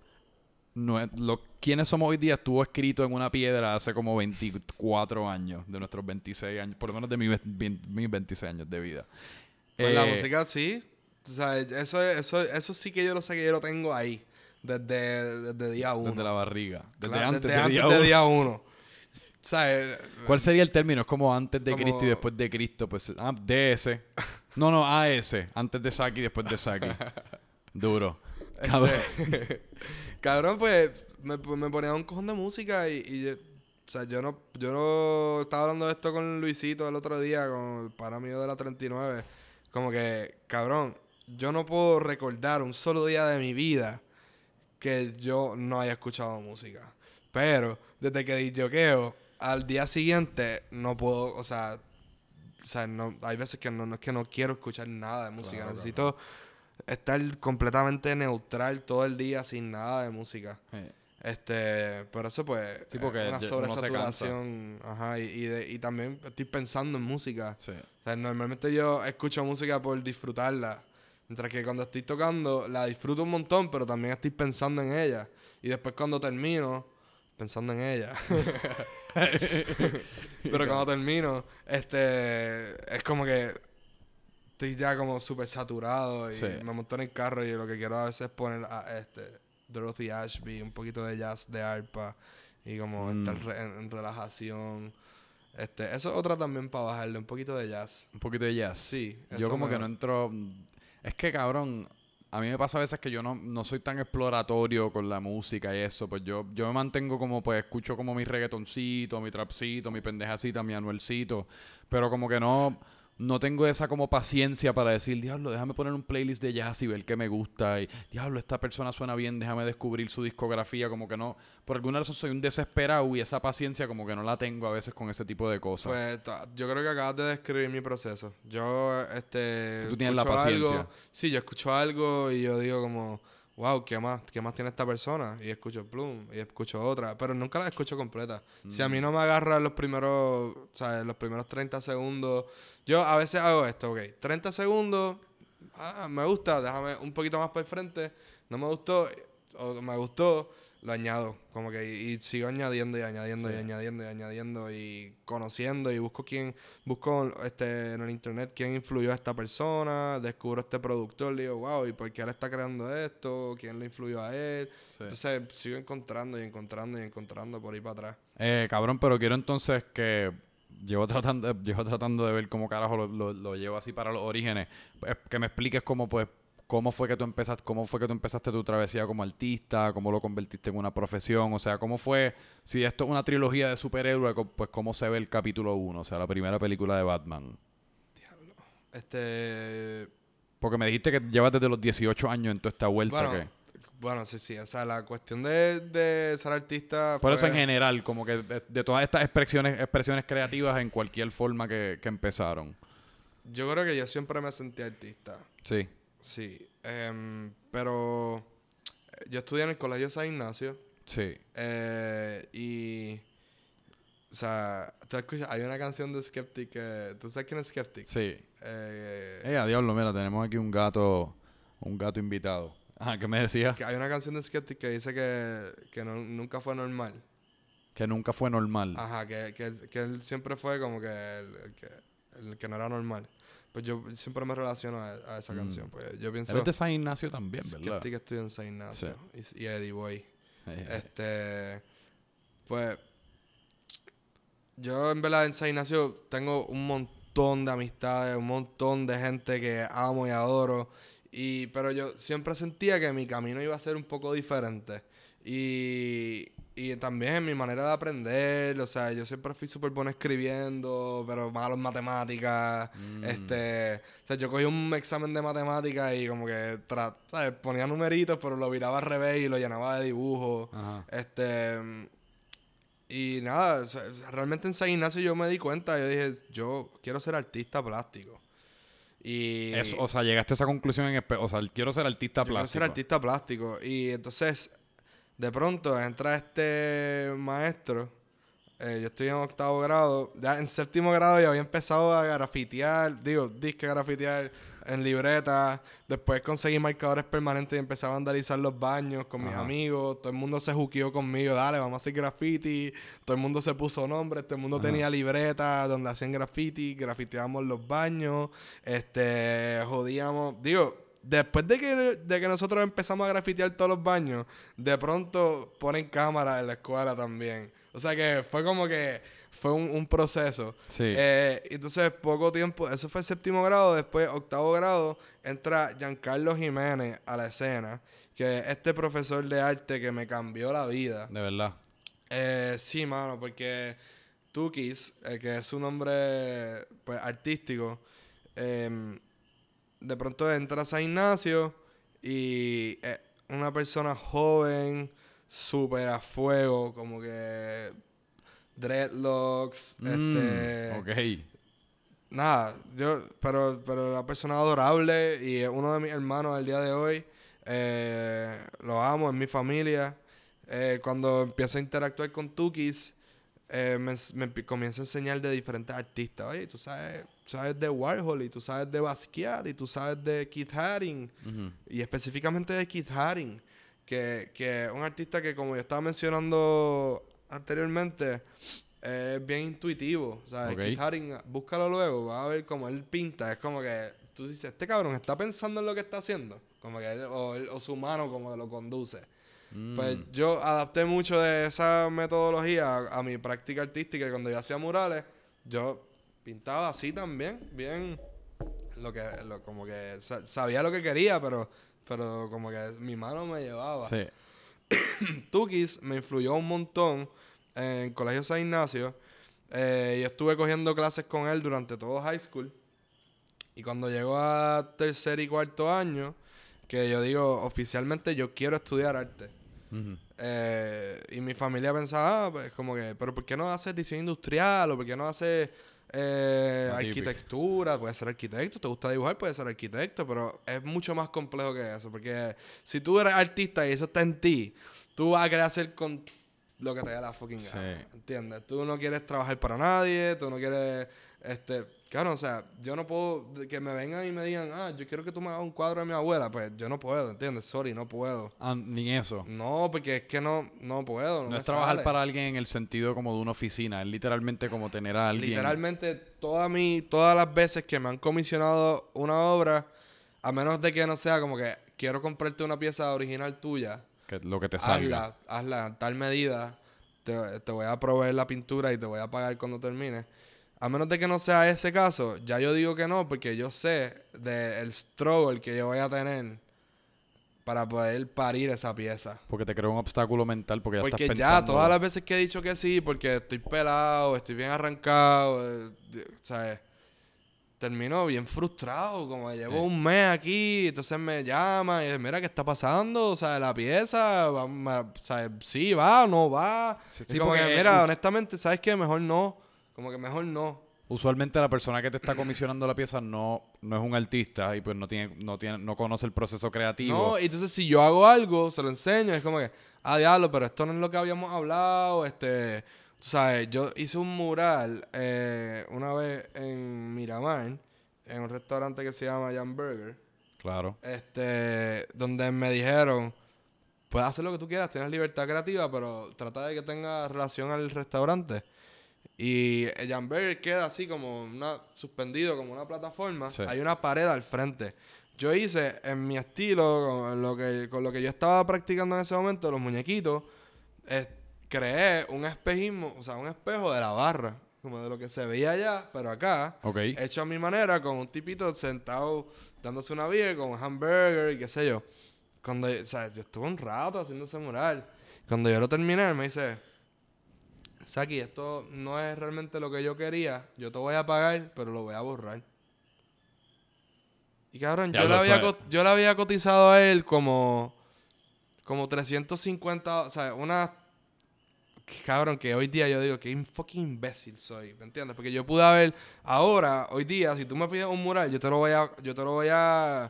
no es- lo, quienes somos hoy día estuvo escrito en una piedra hace como 24 años, de nuestros 26 años, por lo menos de mis 26 años de vida. Pues la Eh, música sí. O sea, eso, eso, eso sí que yo lo sé que yo lo tengo ahí. Desde, desde día uno. Desde la barriga. Desde Claro, antes, desde de antes día de uno. día uno. O sea, eh, ¿Cuál sería el término? Es como antes de Como- Cristo y después de Cristo. Pues, ah, DS. No, no, AS. Antes de Saki y después de Saki. Duro. Este, Cabrón. Pues me, pues, me ponía un cojón de música y, y yo- o sea, yo no, yo no estaba hablando de esto con Luisito el otro día, con el pana mío de la 39. Como que, cabrón, yo no puedo recordar un solo día de mi vida que yo no haya escuchado música. Pero desde que disjoqueo, al día siguiente no puedo, o sea, o sea, no, hay veces que no, no es que no quiero escuchar nada de música. Claro, Necesito estar completamente neutral todo el día sin nada de música. Eh, Este, pero eso pues Sí, porque es una sobresaturación, ajá, y, y, de- y también estoy pensando en música. Sí. O sea, normalmente yo escucho música por disfrutarla, mientras que cuando estoy tocando la disfruto un montón, pero también estoy pensando en ella. Y después cuando termino, pensando en ella. pero cuando termino, este, es como que estoy ya como súper saturado y Sí. me monto en el carro y lo que quiero a veces es poner a este Dorothy Ashby, un poquito de jazz de arpa y como Mm. estar re- en, en relajación. Este, eso es otra también para bajarle, un poquito de jazz. Un poquito de jazz. Sí, Yo como me- que no entro... Es que, cabrón, a mí me pasa a veces que yo no, no soy tan exploratorio con la música y eso. Pues yo, yo me mantengo como, pues, escucho como mi reggaetoncito, mi trapcito, mi pendejacita, mi anuelcito. Pero como que no... No tengo esa como paciencia para decir, diablo, déjame poner un playlist de jazz y ver qué me gusta. Y, diablo, esta persona suena bien, déjame descubrir su discografía. Como que no... Por alguna razón soy un desesperado y esa paciencia como que no la tengo a veces con ese tipo de cosas. Pues yo creo que acabas de describir mi proceso. Yo, este... Tú tienes la paciencia. algo- sí, yo escucho algo y yo digo como... Wow, ¿qué más? ¿Qué más tiene esta persona? Y escucho Plum, y escucho otra. Pero nunca la escucho completa. Si Mm. a mí no me agarra los primeros... O sea, los primeros 30 segundos... Yo a veces hago esto, ok. 30 segundos... Ah, me gusta. Déjame un poquito más para el frente. No me gustó... O me gustó... Lo añado. Como que... Y, y sigo añadiendo y añadiendo Sí. y añadiendo y añadiendo y conociendo y busco quién... Busco este, en el internet quién influyó a esta persona. Descubro este productor. Digo, wow, ¿y por qué él está creando esto? ¿Quién le influyó a él? Sí. Entonces sigo encontrando y encontrando y encontrando por ahí para atrás. Eh, cabrón, pero quiero entonces que llevo tratando, llevo tratando de ver cómo carajo lo, lo- lo llevo así para los orígenes. Eh, que me expliques cómo pues cómo fue que tú empezaste, cómo fue que tú empezaste tu travesía como artista, cómo lo convertiste en una profesión, o sea, cómo fue, si esto es una trilogía de superhéroes, pues cómo se ve el capítulo 1, o sea, la primera película de Batman. Este. Porque me dijiste que llevas desde los 18 años en toda esta vuelta Bueno, que... bueno, sí, sí. O sea, la cuestión de, de ser artista. Por eso en general, como que de, de todas estas expresiones, expresiones creativas en cualquier forma que, que empezaron. Yo creo que yo siempre me sentí artista. Sí. Sí. Em, pero. eh, Yo estudié en el colegio San Ignacio. Sí. eh, y. O sea, ¿tú escuchas? Hay una canción de Skeptic que. ¿Tú sabes quién es Skeptic? Sí. Eh, Eh, a diablo, mira, tenemos aquí un gato, un gato invitado. Ajá, ¿qué me decía? que hay una canción de Skeptic que dice que, que no- nunca fue normal. Que nunca fue normal. Ajá, que, que, él- que él siempre fue como que el, el que el que no era normal. Pues yo siempre me relaciono a, a esa Mm. canción. Pues yo pienso Eres de San Ignacio también, ¿verdad? Skeptic estoy en San Ignacio y, y Eddie Boy. Eh, Este, pues yo en verdad en San Ignacio tengo un montón de amistades, un montón de gente que amo y adoro. Y, pero yo siempre sentía que mi camino iba a ser un poco diferente. Y, y también mi manera de aprender, o sea, yo siempre fui súper bueno escribiendo, pero malo en matemáticas. mm, Este, o sea, yo cogí un examen de matemáticas y como que, tra- ¿sabes? Ponía numeritos, pero lo viraba al revés y lo llenaba de dibujos. Este, y nada, o sea, realmente en San Ignacio yo me di cuenta, yo dije, yo quiero ser artista plástico. Y Eso, o sea, llegaste a esa conclusión en... O sea, quiero ser artista yo quiero plástico. ser artista plástico. Y entonces, de pronto entra este maestro. eh, yo estoy en octavo grado. Ya en séptimo grado ya había empezado a grafitear. Digo, disque grafitear en libreta. Después conseguí marcadores permanentes y empecé a vandalizar los baños con mis Ajá. amigos. Todo el mundo se juqueó conmigo. Dale, vamos a hacer graffiti. Todo el mundo se puso nombres. Todo el mundo Ajá. tenía libreta donde hacían graffiti. Grafiteábamos los baños. Este, jodíamos. Digo, después de que, de que nosotros empezamos a grafitear todos los baños, de pronto ponen cámaras en la escuela también. O sea que fue como que fue un, un proceso. Sí. Eh, entonces, poco tiempo, eso fue séptimo grado, después octavo grado, entra Giancarlo Jiménez a la escena, que es este profesor de arte que me cambió la vida. De verdad. Eh, sí, mano, porque Tukis, eh, que es un nombre pues, artístico, em, de pronto entra a San Ignacio y una persona joven, súper a fuego, como que dreadlocks, Mm, este... ok. Nada, yo, pero, pero la persona adorable y es uno de mis hermanos al día de hoy. Eh, lo amo, es mi familia. eh, cuando empiezo a interactuar con Tukis, eh, me, me comienzo a enseñar de diferentes artistas. Oye, tú sabes, sabes de Warhol y tú sabes de Basquiat y tú sabes de Keith Haring y específicamente de Keith Haring, que, que es un artista que como yo estaba mencionando anteriormente, es bien intuitivo. O sea, Ok. Keith Haring, búscalo luego, vas a ver cómo él pinta. Es como que tú dices, este cabrón está pensando en lo que está haciendo. Como que él- o, él- o su mano como que lo conduce. Mm. Pues yo adapté mucho de esa metodología a, a mi práctica artística y cuando yo hacía murales, yo pintaba así también, bien lo que lo- como que sa- sabía lo que quería, pero pero como que mi mano me llevaba. Sí. Tukis me influyó un montón en el Colegio San Ignacio. Eh, y estuve cogiendo clases con él durante todo high school. Y cuando llegó a tercer y cuarto año, que yo digo, oficialmente yo quiero estudiar arte. Eh, y mi familia pensaba, ah, pues como que, pero ¿por qué no haces diseño industrial? ¿O por qué no haces eh, arquitectura? Puedes ser arquitecto, te gusta dibujar, puedes ser arquitecto, pero es mucho más complejo que eso. Porque si tú eres artista y eso está en ti, tú vas a querer hacer con lo que te dé la fucking Sí. gana. ¿Entiendes? Tú no quieres trabajar para nadie, tú no quieres, este, claro, o sea, yo no puedo, que me vengan y me digan, ah, yo quiero que tú me hagas un cuadro de mi abuela, pues yo no puedo, ¿entiendes? Sorry, no puedo. Ah, ni eso. No, porque es que no, no puedo. No, es trabajar sale. para alguien en el sentido como de una oficina, es literalmente como tener a alguien. Literalmente, toda mi, todas las veces que me han comisionado una obra, a menos de que no sea como que quiero comprarte una pieza original tuya, que lo que te salga. hazla, hazla en tal medida, te, te voy a proveer la pintura y te voy a pagar cuando termine. A menos de que no sea ese caso, ya yo digo que no, porque yo sé del struggle que yo voy a tener para poder parir esa pieza. Porque te crea un obstáculo mental porque ya Porque estás ya pensando. todas las veces que he dicho que sí, porque estoy pelado, estoy bien arrancado, eh, de- ¿sabes? Termino bien frustrado, como que llevo Sí. un mes aquí, entonces me llama y dice, mira, ¿qué está pasando? O sea, la pieza, va- ma- o sea, sí va, no va. Sí, sí, como que, porque mira, honestamente, ¿sabes qué? Mejor no. Como que mejor no. Usualmente la persona que te está comisionando la pieza no, no es un artista y pues no tiene, no tiene, no conoce el proceso creativo. No, y entonces si yo hago algo, se lo enseño, es como que, ah, diablo, pero esto no es lo que habíamos hablado, este, tú sabes, yo hice un mural eh, una vez en Miramar, en un restaurante que se llama Jan Burger, Claro. este, donde me dijeron, puedes hacer lo que tú quieras, tienes libertad creativa, pero trata de que tenga relación al restaurante. Y el Jan Burger queda así como una, suspendido, como una plataforma. Sí. Hay una pared al frente. Yo hice en mi estilo, con lo que, con lo que yo estaba practicando en ese momento, los muñequitos, eh, creé un espejismo, o sea, un espejo de la barra, como de lo que se veía allá, pero acá, Ok. hecho a mi manera, con un tipito sentado dándose una beer, con un hamburger y qué sé yo. Cuando, o sea, yo estuve un rato haciendo ese mural. Cuando yo lo terminé, me dice, Saki, esto no es realmente lo que yo quería. Yo te voy a pagar, pero lo voy a borrar. Y cabrón, yo, le había yo le había cotizado a él como, como 350, o sea, una... Cabrón, que hoy día yo digo que fucking imbécil soy, ¿me entiendes? Porque yo pude haber, ahora, hoy día, si tú me pides un mural, yo te lo voy a, yo te lo voy a,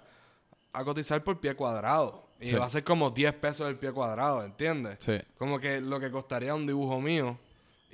a cotizar por pie cuadrado. Y Sí. va a ser como 10 pesos el pie cuadrado, ¿entiendes? Sí. Como que lo que costaría un dibujo mío.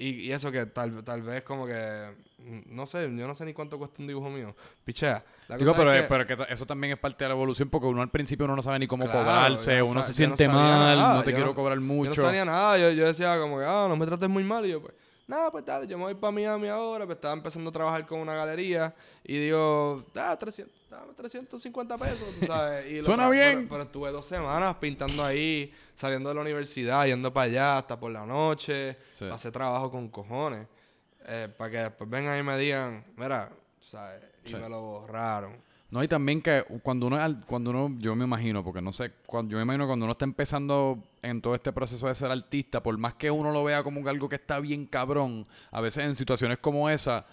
Y, y eso que tal, tal vez como que... mm, No sé, yo no sé ni cuánto cuesta un dibujo mío. Pichea. La Digo, cosa pero, es que- pero que eso también es parte de la evolución porque uno al principio uno no sabe ni cómo Claro, cobrarse, yo no uno se yo siente no mal, nada, no te yo quiero no- cobrar Yo mucho. no sabía nada. Yo, yo decía como que, ah, no me trates muy mal. Y yo, pues, nada, pues dale, yo me voy para Miami ahora. Pues estaba empezando a trabajar con una galería. Y digo, ah, 300, dame 350 pesos, tú sabes. Y lo Suena bien. Pero, pero estuve dos semanas pintando ahí, saliendo de la universidad, yendo para allá hasta por la noche. Sí. Pasé trabajo con cojones. eh, para que después vengan y me digan, mira, ¿sabes? Y Sí. me lo borraron. No, y también que cuando uno, cuando uno, yo me imagino, porque no sé, cuando, yo me imagino cuando uno está empezando en todo este proceso de ser artista, por más que uno lo vea como algo que está bien cabrón, a veces en situaciones como esa,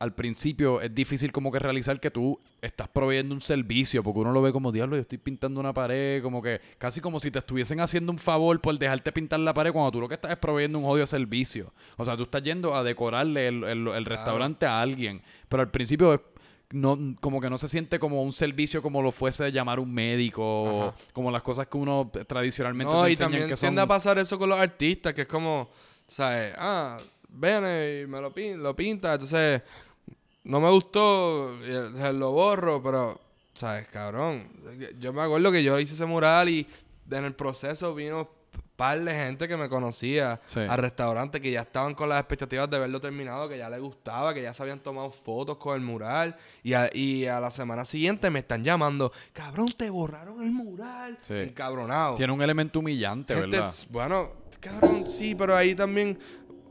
al principio es difícil como que realizar que tú estás proveyendo un servicio, porque uno lo ve como, diablo, yo estoy pintando una pared, como que casi como si te estuviesen haciendo un favor por dejarte pintar la pared cuando tú lo que estás es proveyendo un jodido servicio. O sea, tú estás yendo a decorarle el, el- el restaurante a alguien, pero al principio es no, como que no se siente como un servicio como lo fuese llamar un médico, Ajá. como las cosas que uno tradicionalmente No, y enseñan también que son... tiende a pasar eso con los artistas, que es como, ¿sabes? Ah, viene y me lo, pin- lo pinta, entonces no me gustó, sea, lo borro, pero, ¿sabes? Cabrón, yo me acuerdo que yo hice ese mural y en el proceso vino un par de gente que me conocía Sí. al restaurante que ya estaban con las expectativas de verlo terminado, que ya les gustaba, que ya se habían tomado fotos con el mural y a, y a la semana siguiente me están llamando, cabrón, te borraron el mural, Sí. encabronado. Tiene un elemento humillante, Gente, ¿verdad? bueno, cabrón, sí, pero ahí también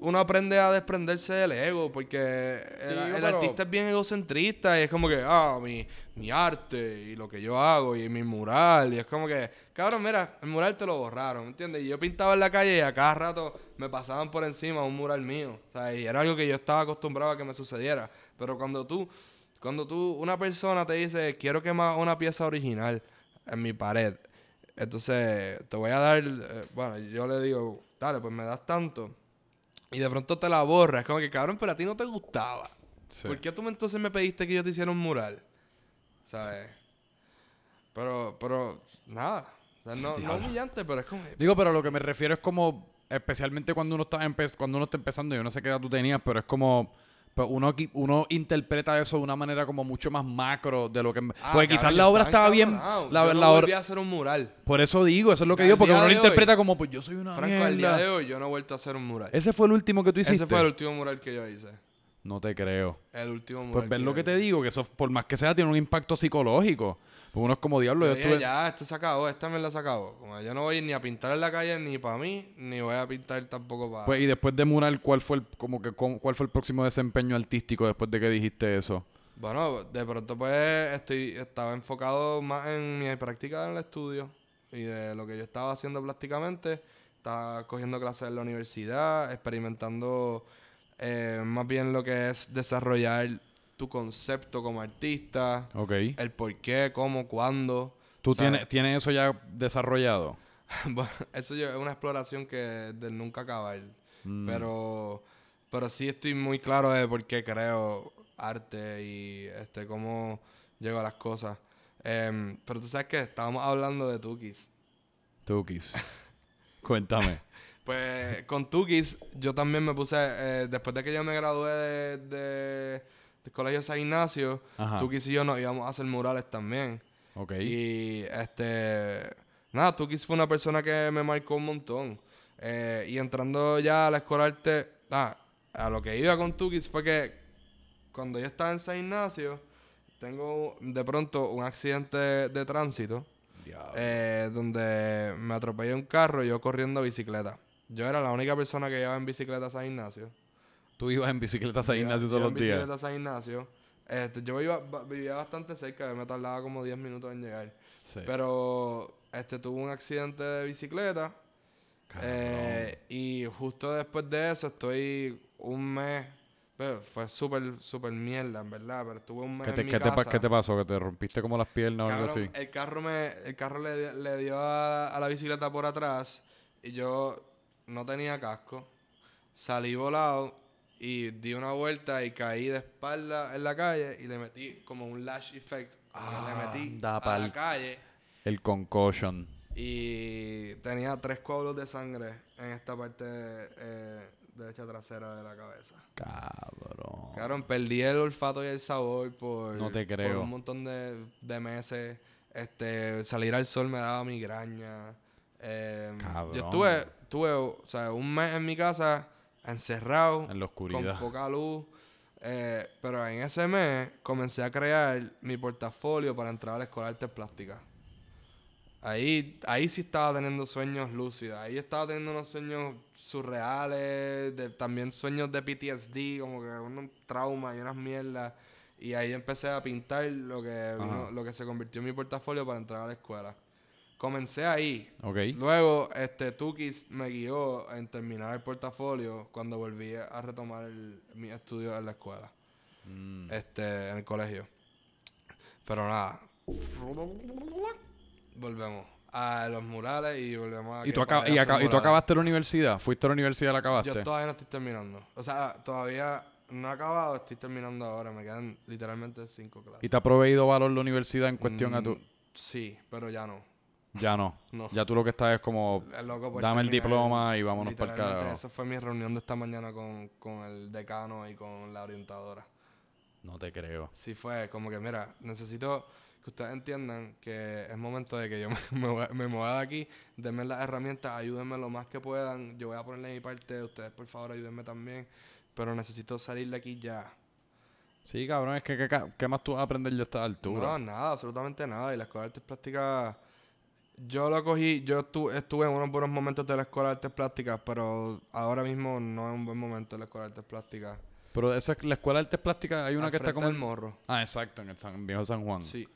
uno aprende a desprenderse del ego, porque el, artista es bien egocentrista y es como que, ah, mi, mi arte y lo que yo hago y mi mural, y es como que, cabrón, mira, el mural te lo borraron, ¿me entiendes? Y yo pintaba en la calle y a cada rato me pasaban por encima un mural mío, o sea, y era algo que yo estaba acostumbrado a que me sucediera, pero cuando tú, cuando tú, una persona te dice, quiero que me hagas una pieza original en mi pared, entonces, te voy a dar, eh, bueno, yo le digo, dale, pues me das tanto. Y de pronto te la borras. Es como que, cabrón, pero a ti no te gustaba. Sí. ¿Por qué tú entonces me pediste que yo te hiciera un mural? ¿Sabes? Pero, pero, nada. O sea, no, no Diablo. humillante, pero es como... Digo, pero lo que me refiero es como, especialmente cuando uno está empe- cuando uno está empezando, yo no sé qué edad tú tenías, pero es como pues uno uno interpreta eso de una manera como mucho más macro de lo que Ah, porque quizás la obra estaba bien la, yo no la obra- volví a hacer un mural. por eso digo, eso es lo que digo, porque uno lo hoy, interpreta como pues yo soy una Franco, al día de hoy yo no he vuelto a hacer un mural. Ese fue el último que tú hiciste. Ese fue el último mural que yo hice. No te creo. El último mural. Pues que lo que te digo, que eso por más que sea tiene un impacto psicológico. Pues uno es como diablo, yo estuve ya, esto se acabó, esta me la se acabó. Como yo no voy ni a pintar en la calle ni para mí, ni voy a pintar tampoco para... Pues, y después de mural, ¿cuál fue el como que cuál fue el próximo desempeño artístico después de que dijiste eso? Bueno, de pronto pues estoy estaba enfocado más en mi práctica en el estudio y de lo que yo estaba haciendo plásticamente. Estaba cogiendo clases en la universidad, experimentando eh, más bien lo que es desarrollar tu concepto como artista, Ok. el por qué, cómo, cuándo. ¿Tú ¿sabes? tienes, tienes eso ya desarrollado? Bueno, eso yo- es una exploración que del nunca acabar. Mm. Pero, pero sí estoy muy claro de por qué creo arte y este cómo llego a las cosas. Em, pero tú sabes que estábamos hablando de Tukis. Tukis. Cuéntame. Pues con Tukis yo también me puse, eh, después de que yo me gradué de, de- del colegio San Ignacio, Ajá. Tukis y yo nos íbamos a hacer murales también. Ok. Y este. Nada, Tukis fue una persona que me marcó un montón. Eh, y entrando ya a la escuela de arte. Ah, a lo que iba con Tukis fue que cuando yo estaba en San Ignacio, tengo de pronto un accidente de, tránsito. Eh, donde me atropellé un carro y yo corriendo bicicleta. Yo era la única persona que llevaba en bicicleta a San Ignacio. Tú ibas en bicicleta a San Ignacio todos los en días. bicicleta a San Ignacio. Este, yo iba, ba- vivía bastante cerca, me tardaba como 10 minutos en llegar. Sí. Pero este tuvo un accidente de bicicleta. Eh, y justo después de eso estoy un mes. Pero fue súper, súper mierda, en verdad. Pero estuve un mes ¿Qué te, en mi qué te casa. qué te pasó? ¿Que te rompiste como las piernas o algo así? El carro, me, el carro le, le dio a, a la bicicleta por atrás y yo no tenía casco. Salí volado y di una vuelta y caí de espalda en la calle y le metí como un lash effect. que le metí Anda a la calle El concussion. y tenía tres coágulos de sangre en esta parte eh, derecha trasera de la cabeza. Cabrón. Cabrón, perdí el olfato y el sabor por, No te por creo. un montón de, de meses. Este, salir al sol me daba migraña. Eh, Cabrón. Yo estuve, tuve, o sea, un mes en mi casa encerrado, En la con poca luz. eh, pero en ese mes comencé a crear mi portafolio para entrar a la escuela de artes plásticas. Ahí, ahí sí estaba teniendo sueños lúcidos. Ahí estaba teniendo unos sueños surreales, de, también sueños de PTSD, como que unos traumas y unas mierdas. Y ahí empecé a pintar lo que, Ajá. lo que se convirtió en mi portafolio para entrar a la escuela. Comencé ahí. Luego, este, Tukis me guió en terminar el portafolio cuando volví a retomar el, mi estudio en la escuela, Mm. este, en el colegio. Pero nada. Volvemos a los murales y volvemos a. ¿Y tú, y, tú acabaste la universidad? ¿Fuiste a la universidad y la acabaste? Yo todavía no estoy terminando. O sea, todavía No he acabado, estoy terminando ahora. Me quedan literalmente cinco clases. ¿Y te ha proveído valor la universidad en cuestión a tu...? Mm, Sí, pero ya no. Ya no. No. Ya tú lo que estás es como... Es loco por Dame el diploma y vámonos pa'l Literalmente, carajo. Esa fue mi reunión de esta mañana con, con el decano y con la orientadora. No te creo. Sí fue como que, mira, necesito que ustedes entiendan que es momento de que yo me, me, me mueva de aquí, denme las herramientas, ayúdenme lo más que puedan, yo voy a ponerle mi parte, ustedes por favor ayúdenme también, pero necesito salir de aquí ya. Sí, cabrón, es que ¿qué, ca- qué más tú vas a aprender de esta altura? No, nada, absolutamente nada. Y la escuela de artes plásticas, yo lo cogí, yo estu- estuve en unos buenos momentos de la escuela de artes plásticas, pero ahora mismo no es un buen momento de la escuela de artes plásticas. Pero esa es la escuela de artes plásticas, hay una Al que está como... en- morro. Ah, exacto, en el San- viejo San Juan. Sí.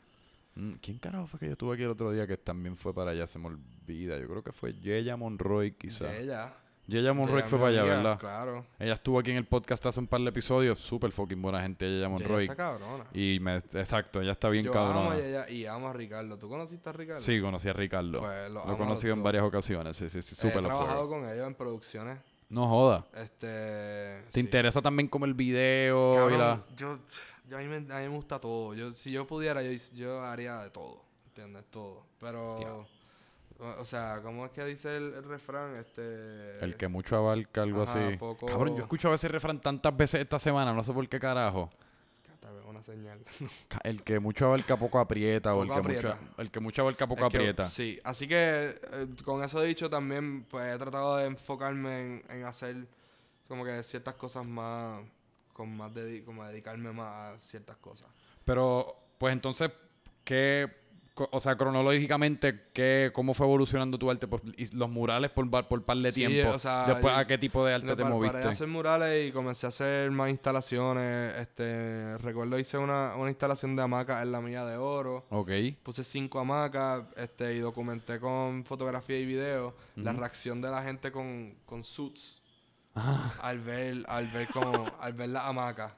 Mm, ¿Quién carajo fue que yo estuve aquí el otro día que también fue para allá? Se me olvida. Yo creo que fue Yeya Monroy, quizá. Ella. Yeya Monroy Ella, fue para allá, amiga, ¿verdad? Claro. Ella estuvo aquí en el podcast hace un par de episodios. Súper fucking buena gente, Ella Monroy. está cabrona. Y me... Exacto, ella está bien yo amo cabrona. a ella y amo a Ricardo. ¿Tú conociste a Ricardo? Sí, conocí a Ricardo. Pues, lo amo he conocido en varias ocasiones. Sí, sí, sí. Súper He trabajado con ellos en producciones. No joda. Este. ¿Te sí. interesa también como el video y Cabrón, la... yo, yo a, mí me, a mí me gusta todo. Yo, si yo pudiera, yo, yo haría de todo. ¿Entiendes? Todo. Pero. O, sea, ¿cómo es que dice el, el refrán? Este. El que mucho abarca, algo Ajá, así. poco- Cabrón, yo he escuchado ese refrán tantas veces esta semana, no sé por qué carajo. Una señal. El que mucho abarca poco aprieta, o el que, mucho, aprieta. el que mucho abarca poco Es que- aprieta. sí, así que eh, con eso dicho también pues he tratado de enfocarme en, en hacer como que ciertas cosas más, con más dedi- como dedicarme más a ciertas cosas. Pero, pues entonces, ¿qué, o sea, cronológicamente, ¿qué, cómo fue evolucionando tu arte? Pues, y los murales por, por par de Sí, tiempo. o sea, Después, ¿a qué tipo de arte te par- Paré moviste? de hacer murales y comencé a hacer más instalaciones. Este, recuerdo hice una, una instalación de hamacas en la milla de oro. Ok. Puse cinco hamacas este, y documenté con fotografía y video la reacción de la gente con, con suits Ah. al ver, al ver como, al ver las hamacas.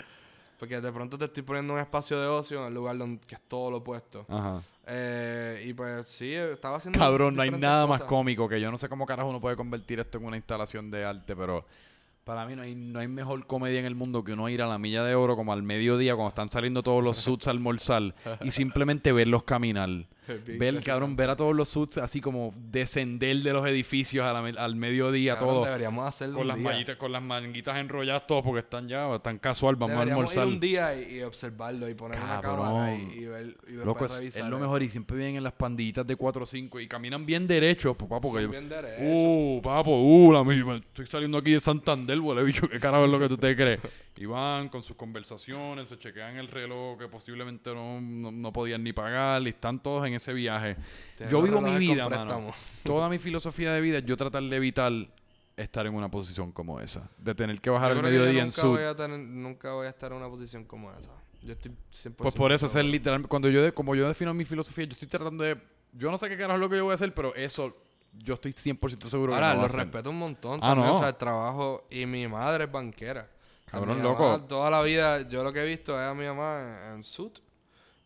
Porque de pronto te estoy poniendo un espacio de ocio en el lugar donde que es todo lo opuesto. Ajá. Eh, y pues sí, estaba haciendo. Cabrón, no hay nada más cómico que yo no sé cómo carajo uno puede convertir esto en una instalación de arte, pero para mí no hay, no hay mejor comedia en el mundo que uno ir a la milla de oro como al mediodía cuando están saliendo todos los suits a almorzar y simplemente verlos caminar. Ver, cabrón, ver a todos los suits así como descender de los edificios a la al mediodía, Cabrón, todo. Deberíamos hacerlo Con las, día. mallitas, con las manguitas enrolladas todos porque están ya, están casual, vamos Deberíamos a almorzar. ir un día y, y observarlo y poner una cámara y, y ver, y ver Loco, para es, lo eso. mejor y siempre vienen en las pandillitas de 4 o 5 y caminan bien derechos, pues, bien derechos. Uh, papo, uh, la misma. Estoy saliendo aquí de Santander, huele bicho, qué carajo es lo que tú te crees. Y van con sus conversaciones, se chequean el reloj que posiblemente no, no, no podían ni pagar y están todos en ese viaje. Tienen Yo vivo mi vida, mano. Toda mi filosofía de vida yo tratar de evitar estar en una posición como esa. De tener que bajar que yo mediodía en nunca su... voy a tener- nunca voy a estar en una posición como esa. Yo estoy 100% Pues por eso, es literalmente... Cuando yo, de- como yo defino mi filosofía, yo estoy tratando de... Yo no sé qué carajo es lo que yo voy a hacer, pero eso yo estoy 100% seguro que Ahora, no va lo hacer. respeto un montón. Ah, también, no. O sea, el trabajo. Y mi madre es banquera. O sea, Cabrón, mi loco. mamá, toda la vida, yo lo que he visto es a mi mamá en, en suit.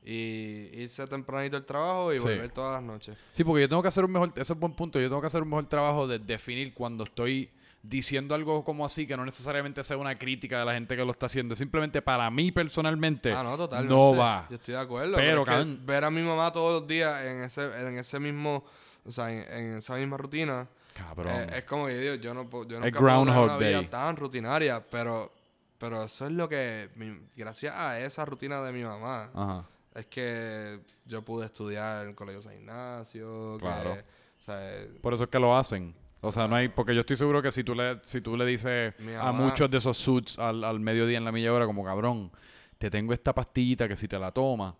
Y irse tempranito al trabajo y Sí. volver todas las noches. Sí, porque yo tengo que hacer un mejor... Ese es un buen punto. Yo tengo que hacer un mejor trabajo de definir cuando estoy diciendo algo como así, que no necesariamente sea una crítica de la gente que lo está haciendo. Simplemente para mí personalmente Ah, no, totalmente. no va. Yo estoy de acuerdo. Pero, cabrón. ver a mi mamá todos los días en ese, en ese mismo, o sea, en, en esa misma rutina, Cabrón. eh, es como que yo, digo, yo no puedo, yo nunca puedo una vida Day. tan rutinaria, pero, pero eso es lo que, mi- gracias a esa rutina de mi mamá, Ajá. Es que yo pude estudiar en el Colegio San Ignacio, que, Claro. o sea, eh, Por eso es que lo hacen. O sea, no hay... Porque yo estoy seguro que si tú le, si tú le dices a muchos de esos suits al, al mediodía en la milla hora como cabrón, te tengo esta pastillita que si te la tomas,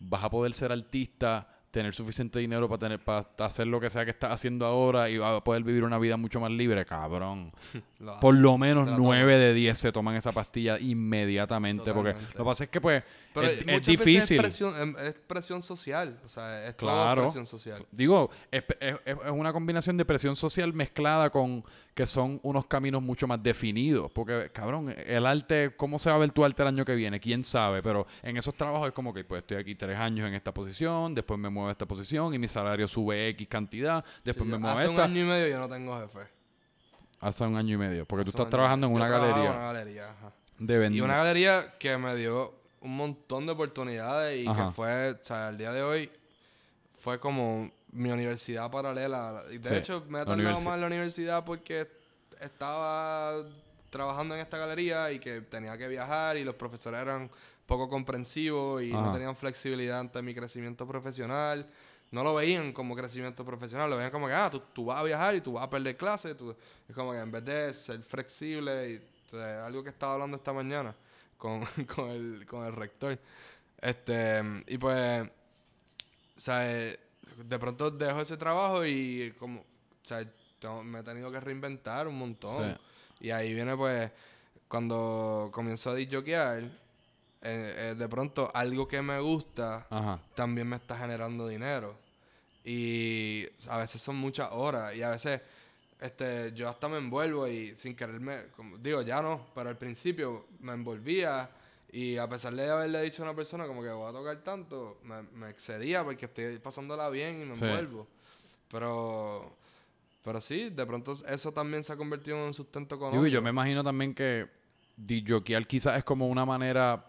vas a poder ser artista, tener suficiente dinero para tener para hacer lo que sea que estás haciendo ahora y vas a poder vivir una vida mucho más libre, cabrón. lo. Por lo menos 9 de 10 se toman esa pastilla inmediatamente. Porque lo que pasa es que, pues, Pero es, difícil. veces es presión, em, es presión social, o sea, es Claro. todo presión social. Digo, es, es- es una combinación de presión social mezclada con que son unos caminos mucho más definidos. Porque, cabrón, el arte, ¿cómo se va a ver tu arte el año que viene? ¿Quién sabe? Pero en esos trabajos es como que, pues, estoy aquí tres años en esta posición, después me muevo a esta posición y mi salario sube X cantidad, después Sí, me muevo a hace un esta. año y medio yo no tengo jefe. Hace un año y medio. Porque tú Hace estás trabajando en una galería. En una galería, ajá. De. Y una galería que me dio un montón de oportunidades y Ajá. que fue, o sea, al día de hoy fue como mi universidad paralela. Y de Sí, hecho, me he la tardado más en la universidad porque estaba trabajando en esta galería y que tenía que viajar y los profesores eran poco comprensivos y Ajá. no tenían flexibilidad ante mi crecimiento profesional. No lo veían como crecimiento profesional, lo veían como que, ah, tú, tú vas a viajar y tú vas a perder clases. Es como que en vez de ser flexible, y, o sea, algo que estaba hablando esta mañana con, con, el, con el rector. Este, y pues, o sea, eh, de pronto dejo ese trabajo y como, o sea, tengo- me he tenido que reinventar un montón. Sí. Y ahí viene pues, cuando comienzo a disjoquear, eh, eh, de pronto algo que me gusta Ajá. también me está generando dinero. Y a veces son muchas horas y a veces este, yo hasta me envuelvo y sin quererme, como, digo, ya no, pero al principio me envolvía y a pesar de haberle dicho a una persona como que voy a tocar tanto, me, me excedía porque estoy pasándola bien y me Sí. envuelvo. Pero, pero sí, de pronto eso también se ha convertido en un sustento económico. Digo, yo me imagino también que disjoquear quizás es como una manera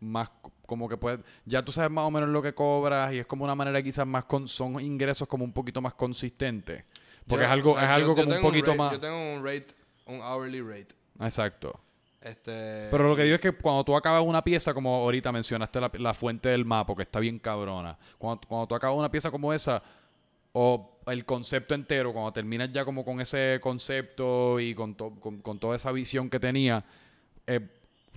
más co- como que puede ya tú sabes más o menos lo que cobras y es como una manera quizás más con son ingresos como un poquito más consistentes porque Yo- es algo o sea, es algo yo como un poquito rate- más Yo tengo un rate, un hourly rate. exacto Este, pero lo que digo es que cuando tú acabas una pieza como ahorita mencionaste la, la fuente del mapa que está bien cabrona cuando, cuando tú acabas una pieza como esa o el concepto entero, cuando terminas ya como con ese concepto y con, to- con, con toda esa visión que tenía, eh,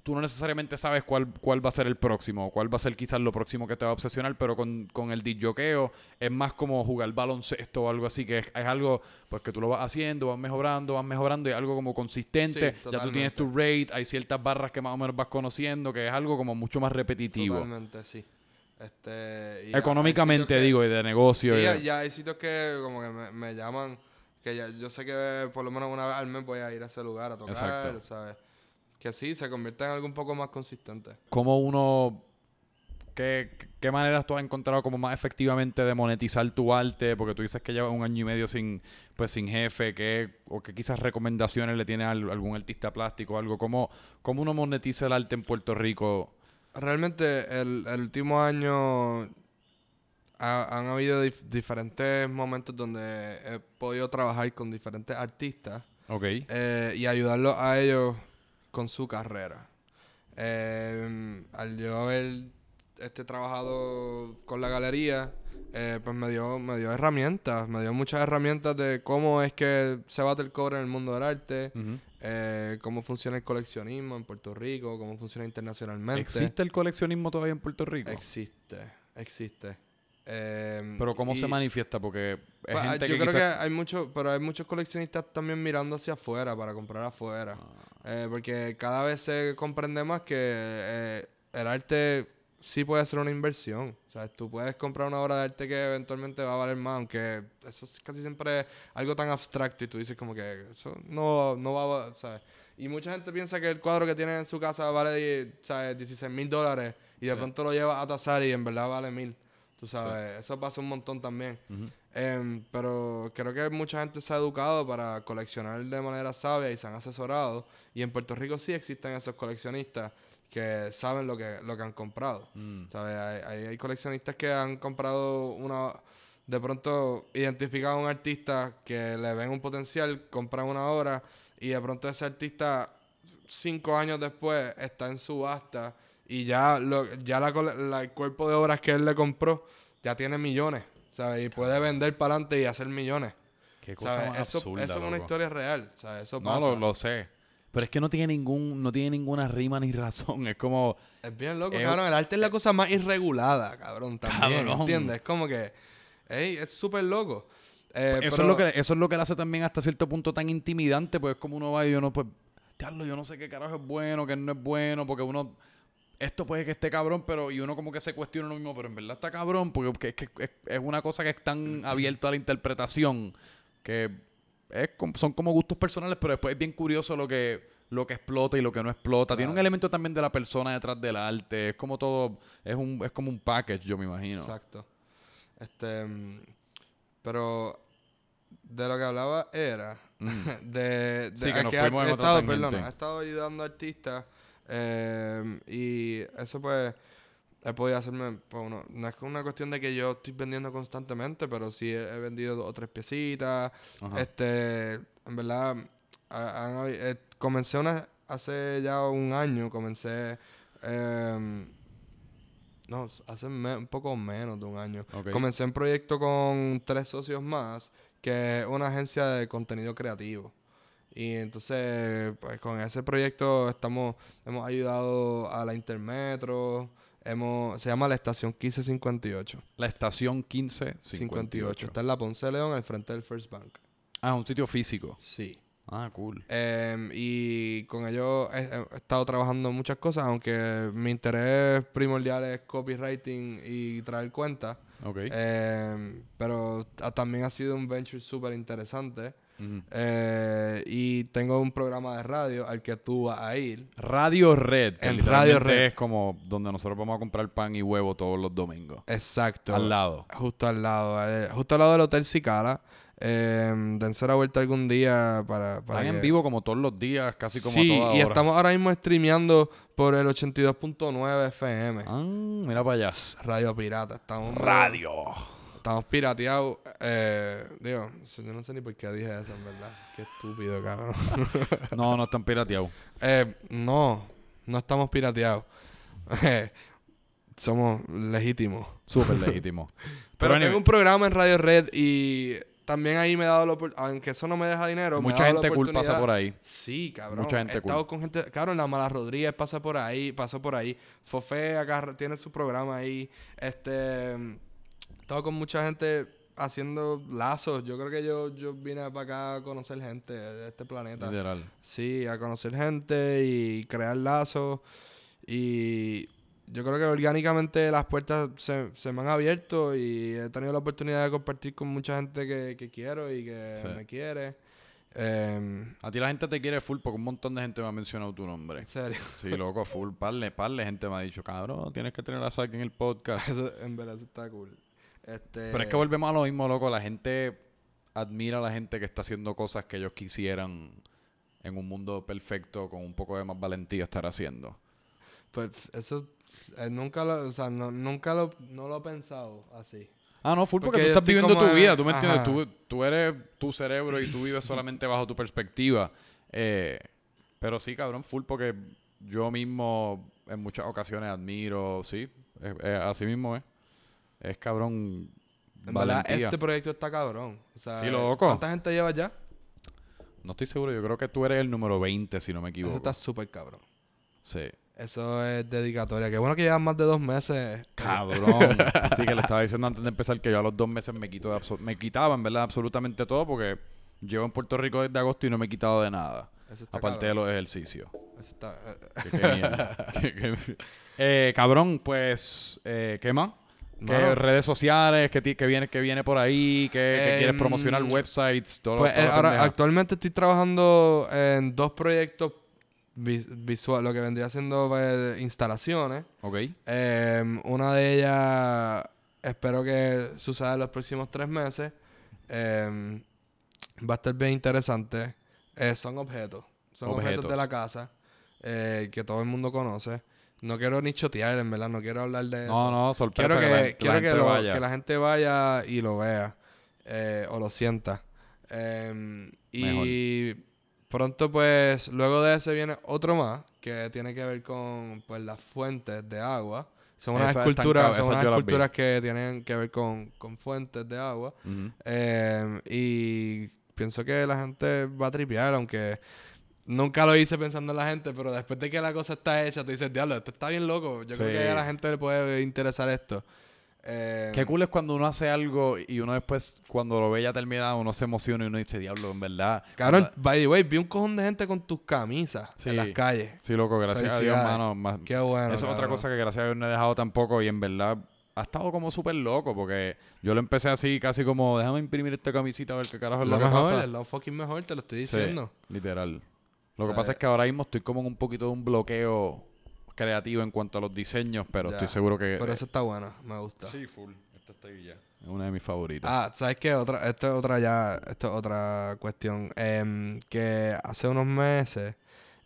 tú no necesariamente sabes cuál, cuál va a ser el próximo, cuál va a ser quizás lo próximo que te va a obsesionar, pero con, con el disjoqueo es más como jugar baloncesto o algo así, que es, es algo pues que tú lo vas haciendo, vas mejorando, vas mejorando, y es algo como consistente, Sí, ya tú tienes tu rate, hay ciertas barras que más o menos vas conociendo, que es algo como mucho más repetitivo. Totalmente, sí. Este, y Económicamente, digo, y de negocio. Sí, y ya, de- ya hay sitios que como que me, me llaman, que ya, yo sé que por lo menos una vez al mes voy a ir a ese lugar a tocar, Exacto. ¿sabes? Que sí, se convierte en algo un poco más consistente. ¿Cómo uno... ¿Qué, qué maneras tú has encontrado como más efectivamente de monetizar tu arte? Porque tú dices que llevas un año y medio sin, pues, sin jefe, ¿qué, o que quizás recomendaciones le tienes a al- algún artista plástico o algo. ¿Cómo, ¿Cómo uno monetiza el arte en Puerto Rico? Realmente el, el último año ha- han habido dif- diferentes momentos donde he podido trabajar con diferentes artistas Ok. eh, y ayudarlos a ellos con su carrera. Eh, al yo haber este, trabajado con la galería, eh, pues me dio, me dio herramientas, me dio muchas herramientas de cómo es que se bate el cobre en el mundo del arte, eh, cómo funciona el coleccionismo en Puerto Rico, cómo funciona internacionalmente. ¿Existe el coleccionismo todavía en Puerto Rico? Existe, existe. Eh, Pero ¿cómo se manifiesta? Porque es pues, gente yo que creo quizás... que hay muchos, pero hay muchos coleccionistas también mirando hacia afuera para comprar afuera. Ah. Eh, porque cada vez se comprende más que eh, el arte sí puede ser una inversión. O sea, tú puedes comprar una obra de arte que eventualmente va a valer más, aunque eso es casi siempre algo tan abstracto y tú dices como que eso no, no va a... ¿sabes? Y mucha gente piensa que el cuadro que tiene en su casa vale ¿sabes? 16 mil dólares y de Sí. pronto lo lleva a tasar y en verdad vale mil. Tú sabes, eso pasa un montón también. Ujú. Em, pero creo que mucha gente se ha educado para coleccionar de manera sabia y se han asesorado. Y en Puerto Rico sí existen esos coleccionistas que saben lo que, lo que han comprado. Mm. ¿Sabes? Hay, hay, coleccionistas que han comprado una... De pronto identifican a un artista que le ven un potencial, compran una obra y de pronto ese artista cinco años después está en subasta y ya, lo, ya la- el cuerpo de obras que él le compró ya tiene millones, ¿sabes? Y puede vender para adelante y hacer millones. Qué cosa ¿sabes? más Eso, absurda, eso es una historia real, ¿sabes? Eso No, pasa. lo, lo sé. Pero es que no tiene ningún, no tiene ninguna rima ni razón. Es como... Es bien loco, Es- cabrón. El arte es la cosa más irregulada, cabrón, también, Cabrón. ¿entiendes? Es como que, ey, es súper loco. Eh, eso, pero- es lo que, eso es lo que le hace también hasta cierto punto tan intimidante, pues es como uno va y uno, pues, diablo, yo no sé qué carajo es bueno, qué no es bueno, porque uno, esto puede que esté cabrón, pero, y uno como que se cuestiona uno mismo, pero en verdad está cabrón, porque, es que es, es una cosa que es tan abierto a la interpretación, que es son como gustos personales, pero después es bien curioso lo que, lo que explota y lo que no explota. Tiene un elemento también de la persona detrás del arte, es como todo, es un, es como un package, yo me imagino. Exacto. Este, pero de lo que hablaba era Mm. de, de Sí, que nos fuimos he otra estado, he estado ayudando a artistas Eh, y eso pues he podido hacerme, pues, uno- no es una cuestión de que yo estoy vendiendo constantemente, pero sí he, he vendido dos o tres piecitas. Ajá. Este, en verdad, eh, comencé una, hace ya un año, comencé, em, no, hace me- un poco menos de un año. Comencé un proyecto con tres socios más, que es una agencia de contenido creativo. Y entonces, pues con ese proyecto estamos, hemos ayudado a la Intermetro, hemos, se llama la estación 1558. La estación 1558. 58. Está en la Ponce de León, al frente del First Bank. Ah, un sitio físico. Sí. Ah, cool. Em, y con ello he, he estado trabajando muchas cosas, aunque mi interés primordial es copywriting y traer cuentas. Ok. Em, pero también ha sido un venture súper interesante. Eh, y tengo un programa de radio al que tú vas a ir. Radio Red. Que En Radio Red. es como donde nosotros vamos a comprar pan y huevo todos los domingos. Exacto. Al lado. Justo al lado. eh, justo al lado del Hotel Cicala. Em, dense la vuelta algún día para, para Están en vivo como todos los días, casi como sí, a toda y hora. estamos ahora mismo streameando por el 82.9 FM. Ah, mira para allá. Radio Pirata. Estamos Radio. Estamos pirateados. Eh, digo, yo no sé ni por qué dije eso, en verdad. Qué estúpido, cabrón. No, no están pirateados. Eh, no, no estamos pirateados. Eh, somos legítimos. Súper legítimo. Pero, anyway, tengo un programa en Radio Red y también ahí me he dado la oportunidad, aunque eso no me deja dinero. me mucha la gente cool pasa por ahí. Sí, cabrón. Mucha gente He estado con gente. Cabrón, la Mala Rodríguez pasa por ahí, pasó por ahí. Fofé acá tiene su programa ahí. Este. Estado con mucha gente haciendo lazos. Yo creo que yo, yo vine para acá a conocer gente de este planeta. Literal. Sí, a conocer gente y crear lazos. Y yo creo que orgánicamente las puertas se, se me han abierto y he tenido la oportunidad de compartir con mucha gente que, que quiero y que Sí. me quiere. Em, A ti la gente te quiere full porque un montón de gente me ha mencionado tu nombre. en serio. Sí, loco, full. Parle, parle. Gente me ha dicho, cabrón, tienes que tener a Zack en el podcast. Eso, en verdad, eso está cool. Este, Pero es que volvemos a lo mismo, loco. La gente admira a la gente que está haciendo cosas que ellos quisieran en un mundo perfecto con un poco de más valentía estar haciendo. Pues eso eh, nunca lo, o sea, no, nunca lo, no lo he pensado así. Ah, no, full porque, Porque tú estás viviendo tu en- vida, tú me entiendes, tú, tú eres tu cerebro y tú vives solamente bajo tu perspectiva. Eh, pero sí, cabrón, full porque yo mismo en muchas ocasiones admiro, sí, eh, así mismo es. Es cabrón En verdad, valentía. este proyecto está cabrón. O sea, Sí, loco. ¿Cuánta gente lleva ya? No estoy seguro, yo creo que tú eres el número 20, si no me Eso equivoco. está súper cabrón. Sí. Eso es dedicatoria. Qué bueno que llevan más de dos meses. Cabrón. Así que le estaba diciendo antes de empezar que yo a los dos meses me quito de me quitaba, en verdad, absolutamente todo porque llevo en Puerto Rico desde agosto y no me he quitado de nada. Eso está Aparte cabrón. de los ejercicios. Eso está, eh, mierda. Que- que- Eh, cabrón, pues, eh, ¿qué más? ¿Qué redes sociales? ¿Qué, qué viene, qué viene por ahí? ¿Qué, qué quieres Em, promocionar? ¿Websites? Todo, Pues toda eh, ahora pendeja. actualmente estoy trabajando en dos proyectos vis- visual, lo que vendría siendo pues, instalaciones. Ok. Em, una de ellas espero que suceda en los próximos tres meses. Em, va a estar bien interesante. Eh, son objetos. Son objetos. Objetos. de la casa eh, que todo el mundo conoce. No quiero ni chotear, en verdad. No quiero hablar de eso. No, no, sorpresa Quiero que, que, la, quiero que, gente lo- vaya. que la gente vaya y lo vea. eh, o lo sienta. Em, y pronto, pues, luego de ese viene otro más que tiene que ver con pues, las fuentes de agua. Son unas Esas esculturas, son unas esculturas que tienen que ver con, con fuentes de agua. Em, y pienso que la gente va a tripear, aunque nunca lo hice pensando en la gente, pero después de que la cosa está hecha, tú dices, diablo, esto está bien loco. Yo creo que a la gente le puede interesar esto. Em, Qué cool es cuando uno hace algo y uno después, cuando lo ve ya terminado, uno se emociona y uno dice, diablo, en verdad. Cabrón, by the way, vi un cojón de gente con tus camisas Sí. en las calles. Sí, loco, gracias a Dios, mano. más- Qué bueno. Eso es otra cabrón. cosa que gracias a Dios no he dejado tampoco y en verdad ha estado como súper loco porque yo lo empecé así casi como déjame imprimir esta camisita a ver qué carajo es Lo lo, que mejor, pasa. es lo fucking mejor, te lo estoy Sí, diciendo. literal. Lo que sea, pasa es que ahora mismo estoy como en un poquito de un bloqueo creativo en cuanto a los diseños, pero Ya. estoy seguro que... Pero eso está bueno, me gusta. Sí, full. Esta está ahí ya. Es una de mis favoritas. Ah, ¿sabes qué? Otra, esto es otra ya, esto es otra cuestión. Em, que hace unos meses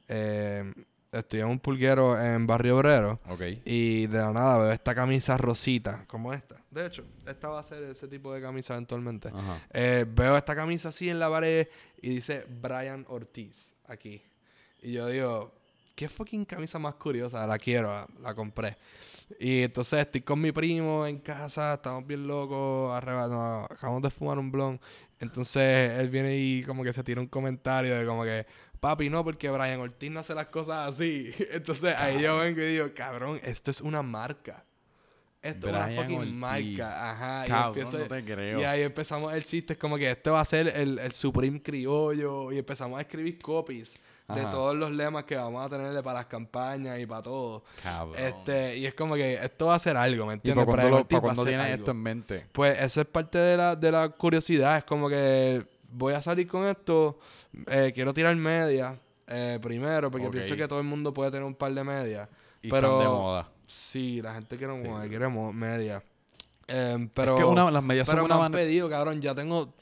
em, estoy en un pulguero en Barrio Obrero. Ok. Y de la nada veo esta camisa rosita, como esta. De hecho, esta va a ser ese tipo de camisa eventualmente. Ajá. Eh, veo esta camisa así en la pared y dice Brian Ortiz aquí. Y yo digo, qué fucking camisa más curiosa, la quiero, la, la compré. Y entonces estoy con mi primo en casa, estamos bien locos, arreba- no, acabamos de fumar un blon. Entonces él viene y como que se tira un comentario de como que, papi, no, porque Brian Ortiz no hace las cosas así. Entonces ahí yo vengo y digo, cabrón, esto es una marca. Esto es una fucking Ortiz. marca. Ajá. y Cabrón, empiezo- no te creo. y ahí empezamos el chiste, es como que este va a ser el, el Supreme Criollo. Y empezamos a escribir copies de todos los lemas que vamos a tenerle para las campañas y para todo. Cabrón. Este, y es como que esto va a ser algo, ¿me ¿Y entiendes? para Ortiz para va a cuándo ser tienes algo. esto en mente? Pues eso es parte de la, de la curiosidad. Es como que voy a salir con esto. eh, quiero tirar media eh, primero, porque pienso que todo el mundo puede tener un par de medias. Y pero están de moda. Sí, la gente quiere, Sí. quiere media. Em, pero es que una- las medias pero son me una han manera... pedido, cabrón. Ya tengo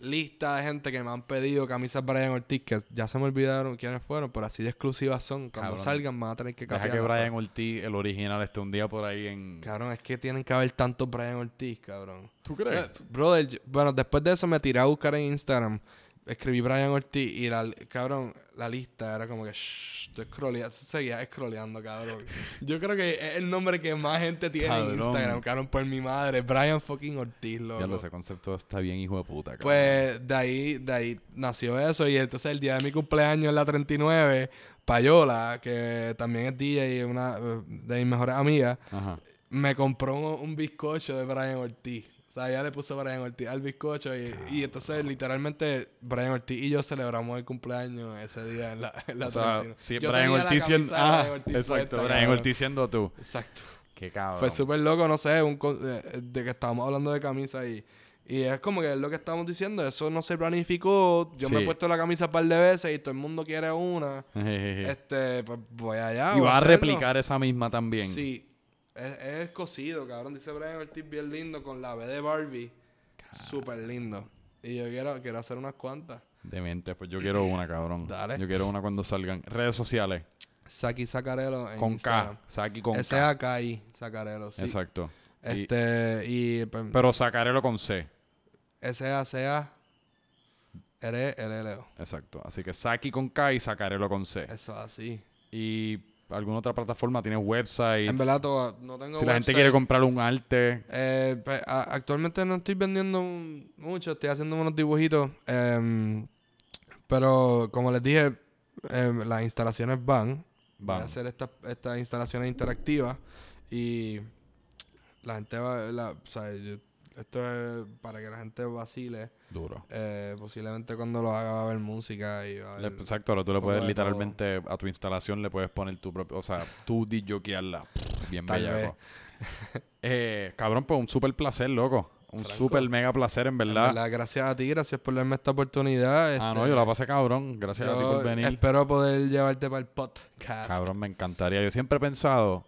lista de gente que me han pedido camisas Brian Ortiz, que ya se me olvidaron quiénes fueron, pero así de exclusivas son. Cuando Cabrón. salgan van a tener que Deja cambiar. que Brian Ortiz, el original, esté un día por ahí en... Cabrón, es que tienen que haber tantos Brian Ortiz, cabrón. ¿Tú crees? Eh, Brother, yo- bueno, después de eso me tiré a buscar en Instagram. Escribí Brian Ortiz y la, cabrón, la lista era como que shh, estoy scrolleando, seguía scrolleando, cabrón. Yo creo que es el nombre que más gente tiene en. Instagram, cabrón, por mi madre, Brian fucking Ortiz, loco. Ya lo sé, concepto está bien hijo de puta, cabrón. Pues de ahí, de ahí nació eso. Y entonces el día de mi cumpleaños en la 39, Payola, que también es DJ y una eh, de mis mejores amigas, Ajá. me compró un, un bizcocho de Brian Ortiz. O sea, ella le puso Brian Ortiz al bizcocho y, y entonces literalmente Brian Ortiz y yo celebramos el cumpleaños ese día en la, en la O sea, 39. sí, Yo Brian Ortiz siendo... Ah, Brian Ortiz exacto. puesta, Brian. Ortiz siendo tú. Exacto. Qué cabrón. Fue súper loco, no sé, un con- eh, de que estábamos hablando de camisa y, y es como que es lo que estamos diciendo, eso no se planificó, yo me he puesto la camisa un par de veces y todo el mundo quiere una, este, pues voy allá. y vas a hacerlo. replicar esa misma también. Sí, es, es cosido, cabrón, dice Brian Ortiz bien lindo con la B de Barbie, súper lindo. Y yo quiero, quiero hacer unas cuantas. Demente, pues yo quiero una, cabrón. Dale. Yo quiero una cuando salgan. Redes sociales. Saki Sacarelo en Con Instagram. K. Saki con K. S-A-K-I, Sacarelo, sí. Exacto. Y- Este, y, pues, pero sacarelo con C. S-A-C-A R-L-L-O. Exacto. Así que Saki con K y sacarelo con C. Eso así. Y alguna otra plataforma, tienes website. En verdad, todo- no tengo si la gente quiere comprar un arte. Eh, pues, a- actualmente no estoy vendiendo mucho, estoy haciendo unos dibujitos. em, pero como les dije, em, las instalaciones van. Voy a Van. hacer estas estas instalaciones interactivas y la gente va, la, o sea, yo- esto es para que la gente vacile. Duro. Eh, posiblemente cuando lo haga va a haber música y va a haber- exacto, ahora tú le puedes de literalmente a tu instalación le puedes poner tu propio, o sea, tú disjoquearla. Bien Tal bellaco. eh, cabrón, pues un súper placer, loco. Un súper mega placer, en En verdad. gracias a ti, gracias por darme esta oportunidad. Ah, este, no, yo la pasé cabrón. Gracias a ti por venir. Espero poder llevarte para el podcast. Cabrón, me encantaría. Yo siempre he pensado,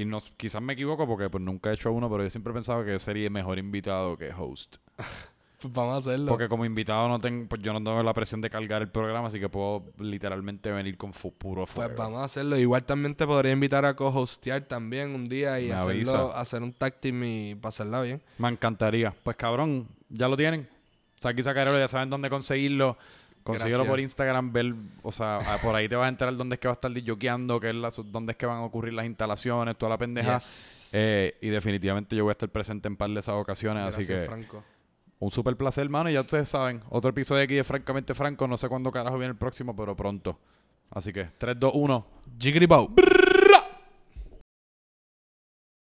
y no, quizás me equivoco porque pues nunca he hecho uno, pero yo siempre he pensado que sería mejor invitado que host. Pues vamos a hacerlo. Porque como invitado no tengo, pues yo no tengo la presión de cargar el programa, así que puedo literalmente venir con fu- puro fuego. Pues vamos a hacerlo. Igual también te podría invitar a co-hostear también un día y Me hacerlo, avisa. hacer un tag team y pasarla bien. Me encantaría. Pues cabrón, ya lo tienen. Saki Sacarero, ya saben dónde conseguirlo. Consíguelo Gracias. por Instagram, ver, o sea, por ahí te vas a enterar dónde es que va a estar disjoqueando, qué es la, dónde es que van a ocurrir las instalaciones, toda la pendeja. Yes. Eh, y definitivamente yo voy a estar presente en par de esas ocasiones, así que Franco. un super placer, hermano. Y ya ustedes saben, otro episodio aquí de Francamente Franco. No sé cuándo carajo viene el próximo, pero pronto. Así que 3, 2, 1. Jiggly Bow.